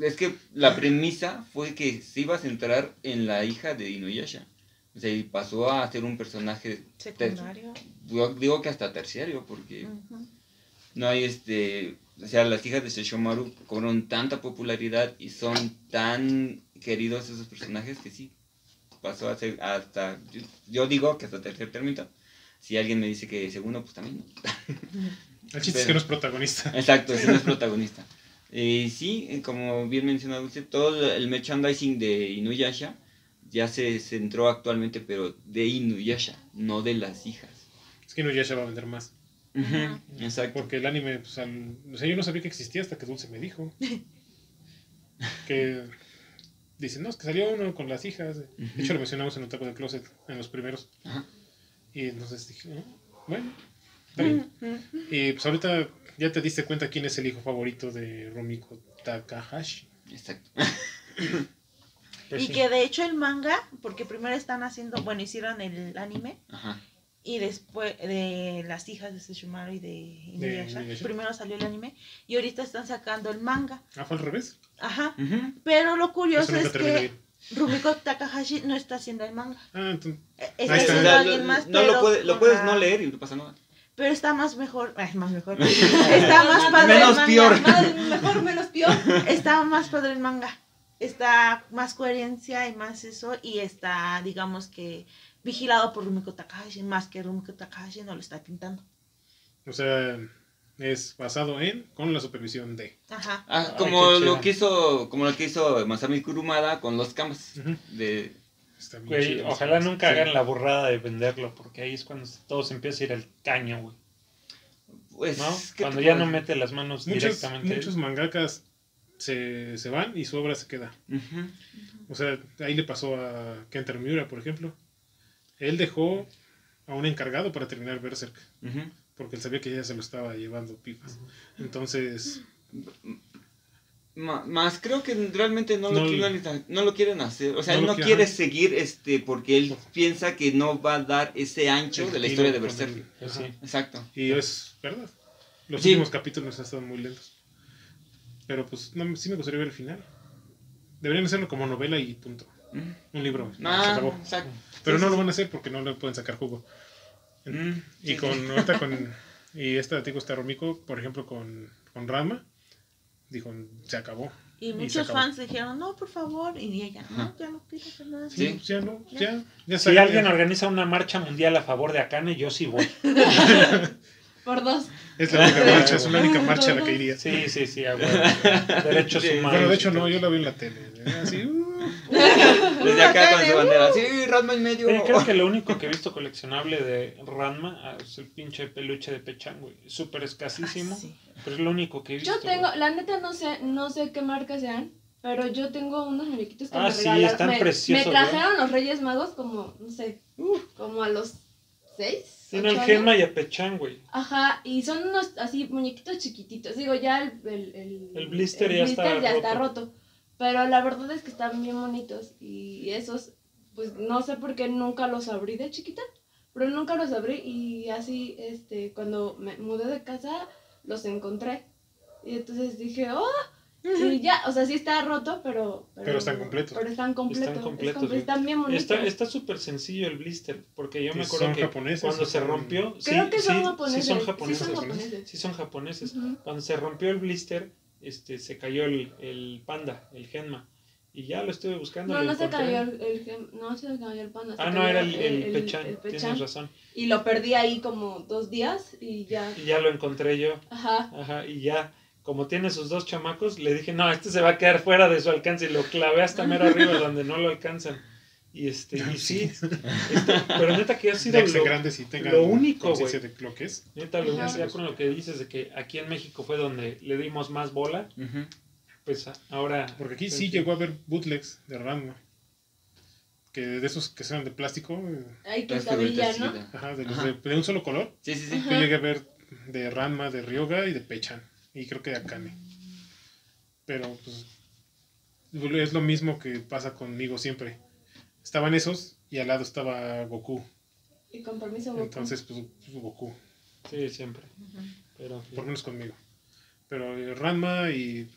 es que la premisa fue que se iba a centrar en la hija de Inuyasha. O sea, y pasó a ser un personaje, Secundario. yo digo que hasta terciario, porque no hay este, o sea, las hijas de Sesshomaru cobraron tanta popularidad y son tan queridos esos personajes que sí, pasó a ser hasta, yo, yo digo que hasta tercer término. Si alguien me dice que segundo, pues también. El chiste es que no es protagonista. Exacto, ese no es protagonista. Y sí, eh, como bien mencionado usted, todo el merchandising de Inuyasha ya se centró actualmente, pero de Inuyasha, no de las hijas. Es que Inuyasha va a vender más. Exacto. Porque el anime, pues, al- o sea, yo no sabía que existía hasta que Dulce me dijo. que dice, no, es que salió uno con las hijas. De hecho, lo mencionamos en Otaku del Closet, en los primeros. Y entonces dije, "Ah, bueno, está bien. Y pues ahorita ya te diste cuenta quién es el hijo favorito de Rumiko Takahashi. Exacto. Pues y sí. que de hecho el manga, porque primero están haciendo, bueno, hicieron el anime Ajá. y después de las hijas de Sesshomaru y de Inuyasha, primero salió el anime y ahorita están sacando el manga. Ah, fue al revés. Ajá. Pero lo curioso es que. Rumiko Takahashi no está haciendo el manga. Ah, entonces, Está haciendo alguien más, no pero lo, puede- lo puedes no leer y no pasa nada. Pero está más mejor, ay, más mejor. Está más padre Menos el manga. peor. Más- mejor menos peor. Está más padre el manga. Está más coherencia y más eso. Y está, digamos que, vigilado por Rumiko Takahashi. Más que Rumiko Takahashi no lo está pintando. o sea, es basado en, con la supervisión de. Ajá. Ah, como lo que hizo, como lo que hizo Masami Kurumada con los canvas Ujú. de Está bien Güey, chido. ojalá nunca hagan la burrada de venderlo, porque ahí es cuando todo se empieza a ir al caño, güey. pues ¿No? ¿qué Cuando ya no mete las manos Muchos, directamente. muchos mangakas se, se van y su obra se queda. O sea, ahí le pasó a Kentaro Miura, por ejemplo. Él dejó a un encargado para terminar Berserk, Ujú. porque él sabía que ya se lo estaba llevando pipas. Entonces, Más creo que realmente no lo, No, quieren, no lo quieren hacer. O sea, no él no qui- quiere seguir este porque él piensa que no va a dar ese ancho de la historia de Berserk. Pues sí. Exacto. Y es verdad. Los Sí. últimos capítulos han estado muy lentos. Pero pues no, sí me gustaría ver el final. Deberían hacerlo como novela y punto. Ujú. Un libro. se Ah, acabó. exacto. Pero Sí, no lo van a hacer porque no le pueden sacar jugo. Mm, Y con, ahorita con, y esta digo, está Romiko, por ejemplo, con, con Ranma, dijo, se acabó. Y muchos fans dijeron, no, por favor. Y ella, no, ya no hacer nada. Sí, Sí. ya no, ya, ya Si alguien organiza una marcha mundial a favor de Akane, yo sí voy. Por dos. Es la única marcha, es la única marcha a la que iría. Sí, sí, sí. Derechos Sí. humanos. Bueno, de hecho no, yo la vi en la tele. Así, uh, Desde acá con su bandera. Sí, Ratma en medio. Eh, creo que lo único que he visto coleccionable de Ranma ah, es el pinche peluche de Pechan, güey. Súper escasísimo, Ah, sí. pero es lo único que he visto. Yo tengo, güey. la neta no sé, no sé qué marca sean, pero yo tengo unos muñequitos que Ah, me sí, regalaron. están me, preciosos, me trajeron los Reyes Magos como, no sé, como a los seis. Tiene Genma años. y a Pechan, güey. Ajá, y son unos así muñequitos chiquititos. Digo, ya el, el, el, El blister ya está ya está roto. roto. Pero la verdad es que están bien bonitos. Y esos, pues no sé por qué nunca los abrí de chiquita. Pero nunca los abrí y así, este, cuando me mudé de casa, los encontré. Y entonces dije, oh, y ya, o sea, sí está roto, pero... Pero están completos. Pero están completos. Están es completos, comple- güey. están bien bonitos. Está está súper sencillo el blister, porque yo me acuerdo son que japoneses, cuando se rompió... Creo sí, que son sí, japoneses. Sí son sí japoneses. son japoneses. Sí son japoneses. Ujú. Cuando se rompió el blister, este, se cayó el, el panda, el Genma. Y ya lo estuve buscando. No, no se cayó el, el no se cayó el panda. se Ah, no, era el, el, el- Pechan. el Tienes razón. Y lo perdí ahí como dos días y ya. Y ya lo encontré yo. Ajá. Ajá, y ya, como tiene sus dos chamacos, le dije, no, este se va a quedar fuera de su alcance. Y lo clavé hasta mero arriba donde no lo alcanzan. Y este, y sí, este, pero neta que ha sido lo, tengan lo único, de lo que es. neta, lo único, ya con lo que dices de que aquí en México fue donde le dimos más bola, pues ahora... Porque aquí sí llegó a haber bootlegs de Ranma. Que de esos que sean de plástico, Ahí que ¿no? ajá, de, los Ajá. de, de un solo color. Sí, sí, sí. Yo llegué a ver de Ranma, de Ryoga y de Pechan. Y creo que de Akane. Pero pues es lo mismo que pasa conmigo siempre. Estaban esos y al lado estaba Goku. Y con permiso, Goku. Entonces, pues, pues, Goku. Sí, siempre. Pero Por lo menos conmigo. Pero eh, Ranma y.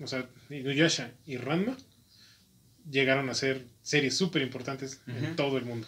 O sea, Inuyasha y Ranma llegaron a ser series súper importantes en Ujú. todo el mundo.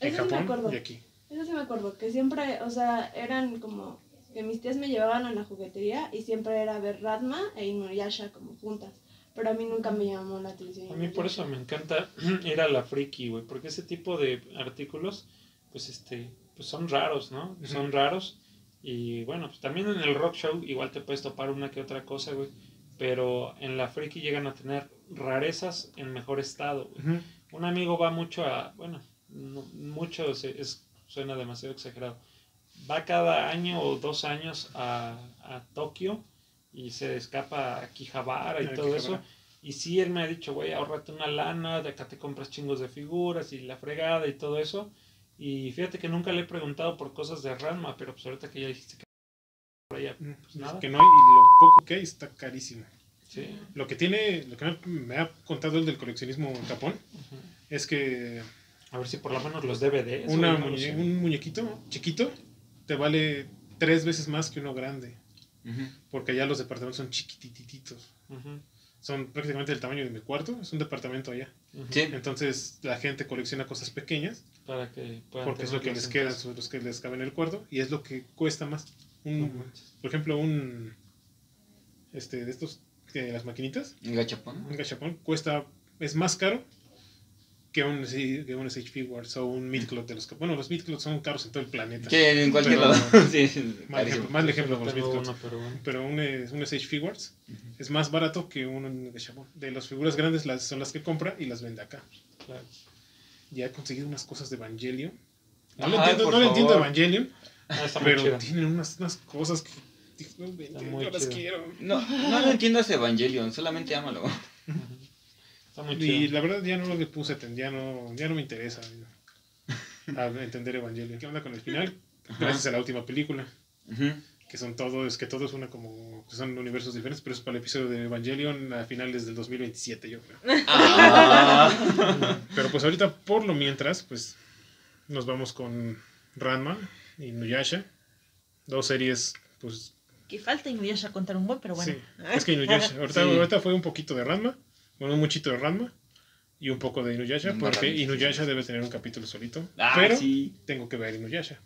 En Eso sí me Japón acuerdo. y aquí. Eso sí me acuerdo, que siempre, o sea, eran como que mis tías me llevaban a la juguetería y siempre era ver Radma e Inuyasha como juntas. Pero a mí nunca me llamó la atención. A mí por eso me encanta ir a la friki, güey, porque ese tipo de artículos, pues este, pues son raros, ¿no? Son raros. Y bueno, pues también en el rock show igual te puedes topar una que otra cosa, güey. Pero en la friki llegan a tener rarezas en mejor estado, güey. Ujú. Un amigo va mucho a, bueno, no- mucho se- es, suena demasiado exagerado. Va cada año o dos años a, a Tokio y se escapa a Akihabara y A todo Akihabara. eso. Y sí, él me ha dicho, güey, ahorrate una lana, de acá te compras chingos de figuras y la fregada y todo eso. Y fíjate que nunca le he preguntado por cosas de Ranma, pero pues ahorita que ya dijiste que por allá, pues nada. Que no hay, y lo poco que hay está carísimo. Sí. Lo que tiene, lo que me- ha contado el del coleccionismo en Japón Ujú. es que A ver si por lo menos los DVDs. una muñe- un muñequito chiquito te vale tres veces más que uno grande. Porque allá los departamentos son chiquitititos. Son prácticamente del tamaño de mi cuarto. Es un departamento allá. Sí. Entonces la gente colecciona cosas pequeñas Para que puedan porque es lo que les queda, los que les cabe en el cuarto y es lo que cuesta más. Un- por ejemplo, un este de estos de las maquinitas, Un gachapón. un gachapón cuesta es más caro que un sí, que un SH Figures o un Midcloth de los que bueno, los Midcloth son caros en todo el planeta. Sí, en cualquier Pero- lado. sí, sí, Mal ejemplo, mal ejemplo con los tengo Midcloth. uno, pero bueno. Pero un, eh, un SH Figures Ujú. es más barato que un gachapón. De las figuras grandes las, son las que compra y las vende acá. Claro. Ya he conseguido unas cosas de Evangelion. No Ay, le entiendo, no le entiendo favor. Evangelion, Ah, pero tienen unas, unas cosas que no, no las quiero. No, no lo entiendo ese Evangelion, solamente ámalo. Ujú. Está muy Y la verdad ya no le puse ya no, ya no me interesa a entender Evangelion. ¿Qué onda con el final? Gracias a la última película, que son todos, que todo es una como, que son universos diferentes, pero es para el episodio de Evangelion a finales del 2027, yo creo. Ah. Pero pues ahorita, por lo mientras, pues nos vamos con Ranma y Nuyasha. Dos series, pues Que falta Inuyasha contar un buen, pero bueno. sí. Es que Inuyasha, ahorita, Sí. ahorita fue un poquito de Ranma, bueno, un muchito de Ranma. y un poco de Inuyasha, No, porque. Inuyasha debe tener un capítulo solito. Ah, pero sí. tengo que ver Inuyasha.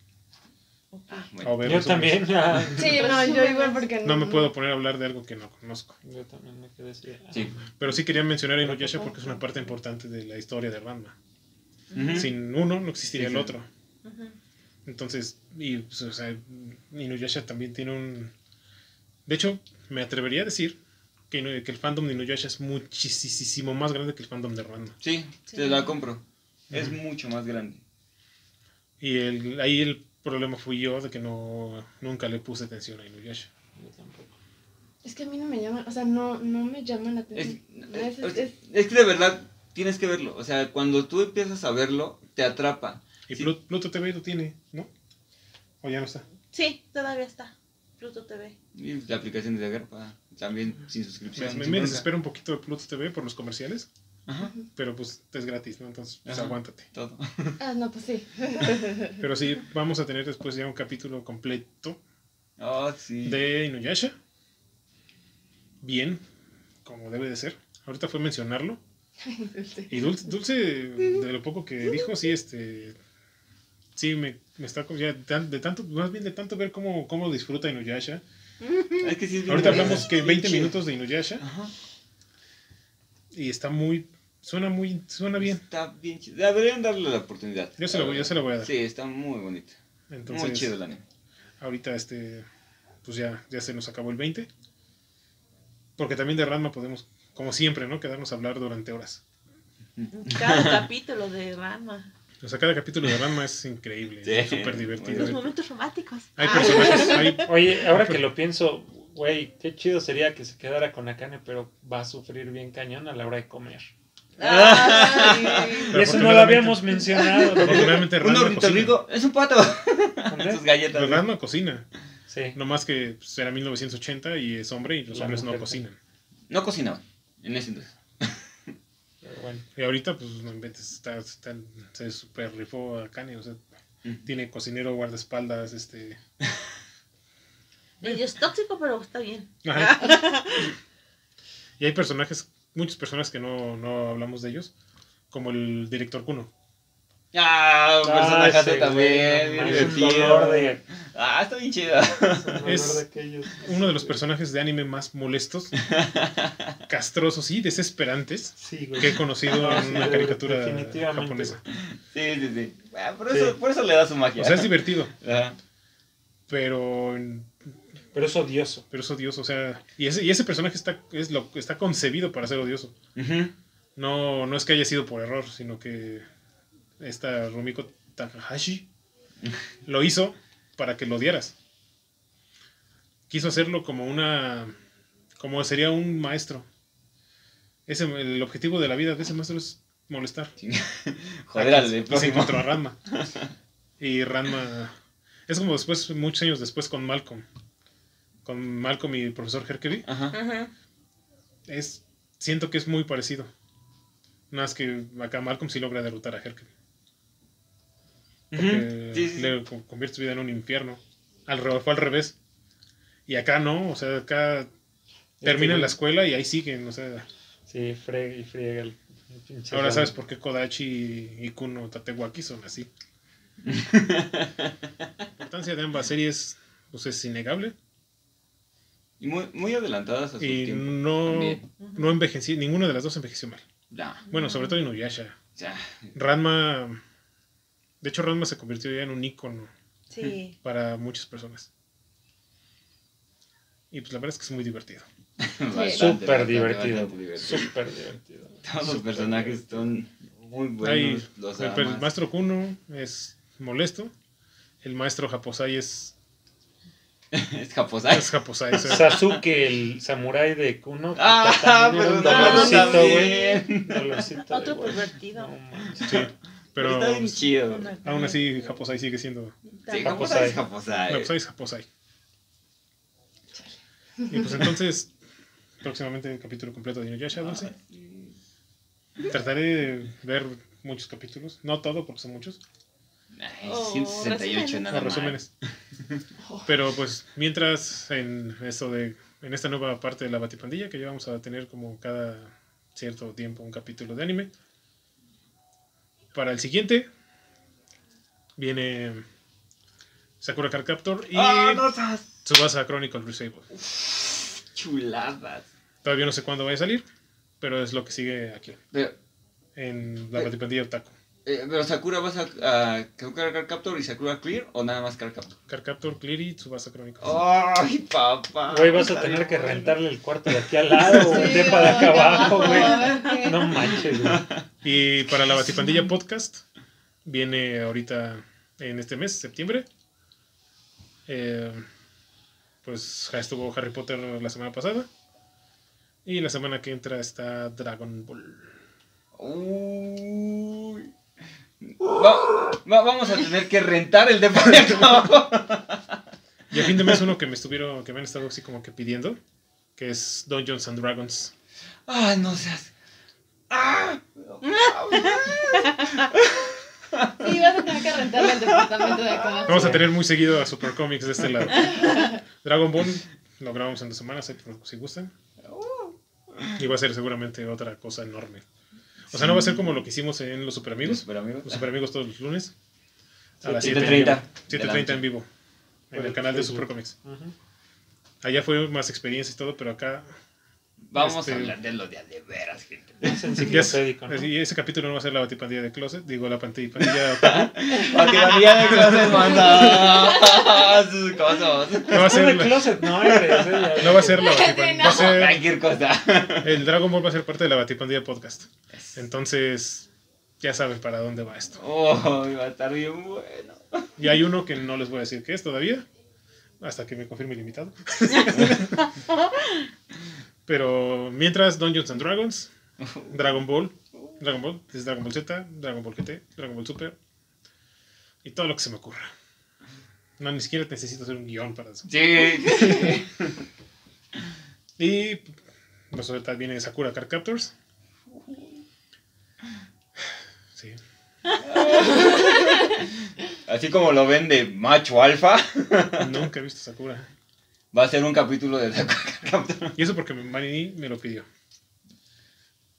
Ah, O bueno. ver Yo también. ah, Sí, no, yo igual porque No me puedo poner a hablar de algo que no conozco. Yo también me quedé así. ah, Sí. Pero sí quería mencionar a Inuyasha porque es una parte importante de la historia de Ranma. Sin uno no existiría Sí, el otro. Entonces, y, pues, o sea, Inuyasha también tiene un... De hecho, me atrevería a decir que, que el fandom de Inuyasha es muchísimo más grande que el fandom de Ranma. Sí, Sí. te la compro. Es mucho más grande. Y el, ahí el problema fui yo de que no nunca le puse atención a Inuyasha. yo tampoco. Es que a mí no me llama, o sea, no, no me llama la atención. es- Es- es- es- es que de verdad tienes que verlo. O sea, cuando tú empiezas a verlo, te atrapa. Y Sí. Plu- Pluto TV lo tiene, ¿no? O ya no está. Sí, todavía está. Pluto TV. Y la aplicación de Agarpa también sin suscripción. me- sin me desespera un poquito de Pluto TV por los comerciales, Ajá, pero pues es gratis, ¿no? Entonces, pues Ajá. aguántate. todo. Ah, no, pues sí. Pero sí, vamos a tener después ya un capítulo completo Oh, sí. de Inuyasha. Bien, como debe de ser. Ahorita fue mencionarlo. Y Dulce, Dulce, de lo poco que dijo, sí, este. Sí, me, me está. Ya, de tanto, más bien de tanto ver cómo, cómo disfruta Inuyasha. Es que sí es bien Ahorita hablamos que 20 Chido. minutos de Inuyasha Ajá. y está muy. Suena muy. Suena bien. Está bien chido. Deberían darle la oportunidad. Yo se la voy, yo se la voy a dar. Sí, está muy bonito. Entonces, muy chido el anime. ahorita este. Pues ya, ya se nos acabó el 20. Porque también de Ranma podemos, como siempre, ¿no? Quedarnos a hablar durante horas. Cada capítulo de Rama. O sea, cada capítulo de Ranma es increíble, Sí. es súper divertido. Los momentos románticos. Hay personajes, hay, Oye, ahora que lo pienso, güey, qué chido sería que se quedara con Akane, pero va a sufrir bien cañón a la hora de comer. Ay. Y Pero eso no lo habíamos mencionado. Un ornitorrinco es un pato. ¿Dónde? Sus galletas. cocina. Ranma cocina. Sí. No más que pues, era 1980 y es hombre y los La hombres no cocinan. No cocinaban en ese entonces. Bueno. Y ahorita, pues no inventes, está, está- se super rifó a Kanye. O sea, Mm. tiene cocinero, guardaespaldas, este. Medio es tóxico, pero está bien. Ajá. y hay personajes, muchas personas que no, no hablamos de ellos, como el director Kuno. Ah, un personaje ese también. bien divertido. de, Ah, está bien chido. Es. Uno de los personajes de anime más molestos, castrosos y desesperantes Sí, güey. que he conocido en una caricatura japonesa. Sí, sí, sí. Ah, por, Sí. eso, por eso le da su magia. O sea, es divertido, Ajá. pero, Pero es odioso. pero es odioso. O sea, y ese, y ese personaje está, es lo, está concebido para ser odioso. No, no es que haya sido por error, sino que esta Rumiko Takahashi lo hizo para que lo odiaras. Quiso hacerlo como una. como sería un maestro. Ese, el objetivo de la vida de ese maestro es molestar. Joder, al Y se encontró a Ranma. Y Ranma. Es como después, muchos años después con Malcolm. Con Malcolm y el profesor Herkeby. Es, siento que es muy parecido. Nada más que acá Malcolm sí logra derrotar a Herkeby. Ujú. Porque Sí, sí, sí. le co- convierte su vida en un infierno. Al re- fue al revés. Y acá no, o sea, acá terminan güey. la escuela y ahí siguen, o sea. Sí, frega y friega el, pinche. Ahora sabes por qué Kodachi y Kuno Tatewaki son así. La importancia de ambas series pues, es innegable. Y muy, muy adelantadas a su Y tiempo. no, también. no envejeció, ninguna de las dos envejeció mal. Ya. Bueno, sobre todo Inuyasha. Ya. Ranma. De hecho, Ranma se convirtió ya en un icono Sí. para muchas personas. Y pues la verdad es que es muy divertido. Súper divertido. Súper divertido. Todos los personajes son muy Hay- buenos. los el, maestro Kuno es molesto. El maestro Japosai es, es Japosai. es Japosai. sea, Sasuke, el samurái de Kuno. Ah, pero un dolorcito, güey. Otro pervertido. No sí, pero Está bien chido. Una- aún así Japosai sigue siendo. Sí, Japosai. Es Japosai. Japosai es Japosai. Y pues entonces, próximamente el capítulo completo de Inuyasha, Dulce. Trataré de ver muchos capítulos. No todo, porque son muchos. Ay, Oh, 168 resúmenes. nada más. resúmenes. Pero pues mientras en esto de en esta nueva parte de la Batipandilla que ya vamos a tener como cada cierto tiempo un capítulo de anime, para el siguiente viene Sakura Card Captor y ¡Ah, no Chronicle Resable. chuladas! Todavía no sé cuándo vaya a salir, pero es lo que sigue aquí, en la. Batipandilla Otaku. Eh, pero Sakura vas a, a Sakura Card Captor y Sakura Clear o nada más Card Captor. Card Captor, Clear y Tsubasa Chronicle. ¡Ay, papá! Güey, vas a tener bien que bueno. rentarle el cuarto de aquí al lado, o el Sí, depa de acá no, abajo, no, güey. No manches, güey. Y para la Batipandilla Podcast, viene ahorita en este mes, septiembre. Eh, pues ya estuvo Harry Potter la semana pasada. Y la semana que entra está Dragon Ball. Uy. Va- va- vamos a tener que rentar el depa de acá abajo. Y a fin de mes uno que me estuvieron, que me han estado así como que pidiendo, que es Dungeons and Dragons. ¡Ay, no seas! ¡Ah! Sí, vas a tener que rentarle el departamento de acá. Vamos a tener muy seguido a Super Comics de este lado. Dragon Ball lo grabamos en dos semanas, si gustan. Y va a ser seguramente otra cosa enorme. O sea, no va a ser como lo que hicimos en Los Super Amigos. Super amigos. Los Super Amigos todos los lunes. A las 7:30 7.30 en vivo. En el canal de. Super Comics. Allá fue más experiencia y todo, pero acá. Vamos Este- a hablar de lo de de veras, gente. Es enciclopédico, ¿no? y ese capítulo no va a ser la batipandilla de Closet, digo la pantilla pandilla otaku. Batería de clases, manda sus cosas. No va a ser de la, closet, no eres. ya- no va a ser la batipandilla. Va a ser, Cualquier cosa. el Dragon Ball va a ser parte de la batipandilla podcast. Entonces, ya saben para dónde va esto. Oh, va a estar bien bueno. Y hay uno que no les voy a decir qué es todavía, hasta que me confirme el invitado. Pero mientras, Dungeons and Dragons, Dragon Ball, Dragon Ball, es Dragon Ball Z, Dragon Ball GT, Dragon Ball Super, y todo lo que se me ocurra. No, ni siquiera necesito hacer un guion para eso. Sí. Y pues ahorita viene Sakura Card Captors. Sí. Así como lo ven de macho alfa, Nunca he visto Sakura. Va a ser un capítulo de. Y eso porque Manini me lo pidió.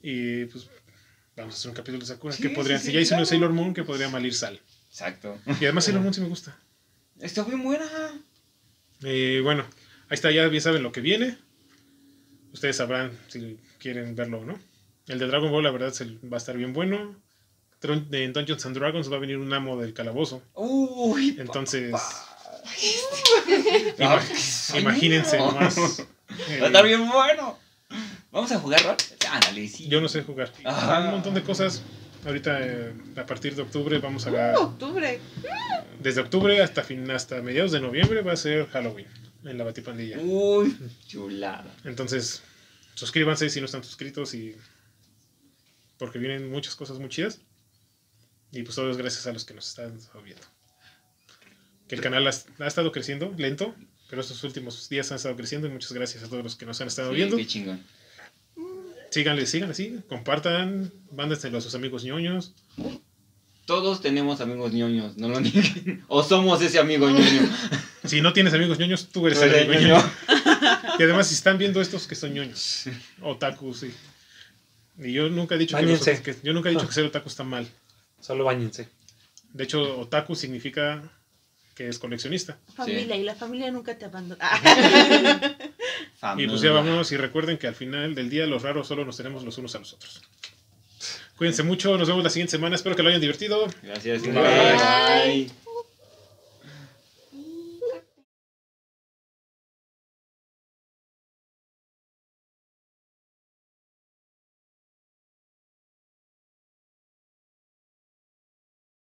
Y pues vamos a hacer un capítulo de Sakura. Sí, que podría, sí, si sí, ya hice uno de claro. Sailor Moon, que podría malir sal. Exacto. Y además Sailor Moon sí me gusta. Está bien buena. Eh, bueno, ahí está, ya, ya saben lo que viene. Ustedes sabrán si quieren verlo o no. El de Dragon Ball, la verdad, va a estar bien bueno. En Dungeons and Dragons va a venir un amo del calabozo. Uy, Entonces, sueño. Imagínense nomás. Va a estar bien bueno. ¿Vamos a jugar rol? Ándale, sí. Yo no sé jugar. Ah. Un montón de cosas. Ahorita, eh, a partir de octubre, vamos a. Octubre. Desde octubre hasta, fin, hasta mediados de noviembre va a ser Halloween en la Batipandilla. Uy, chulada. Entonces, suscríbanse si no están suscritos y. Porque vienen muchas cosas muy chidas. Y pues todo es gracias a los que nos están viendo. Que el canal ha, ha estado creciendo, lento, pero estos últimos días han estado creciendo y muchas gracias a todos los que nos han estado Sí, viendo. qué chingón. Síganle, síganle así, compartan, mándenselo a sus amigos ñoños. Todos tenemos amigos ñoños, no lo nieguen. O somos ese amigo ñoño. Si no tienes amigos ñoños, tú eres Tú el amigo ñoño. ñoño. Y además, si están viendo estos que son ñoños, otaku, sí. Y yo nunca he dicho, que, los que- yo nunca he dicho que ser otaku está mal. Solo bañense. De hecho, otaku significa que es coleccionista. Familia, y la familia nunca te abandona. Y pues ya vámonos y recuerden que al final del día los raros solo nos tenemos los unos a los otros. Cuídense mucho, nos vemos la siguiente semana, espero que lo hayan divertido. Gracias. Bye. Bye.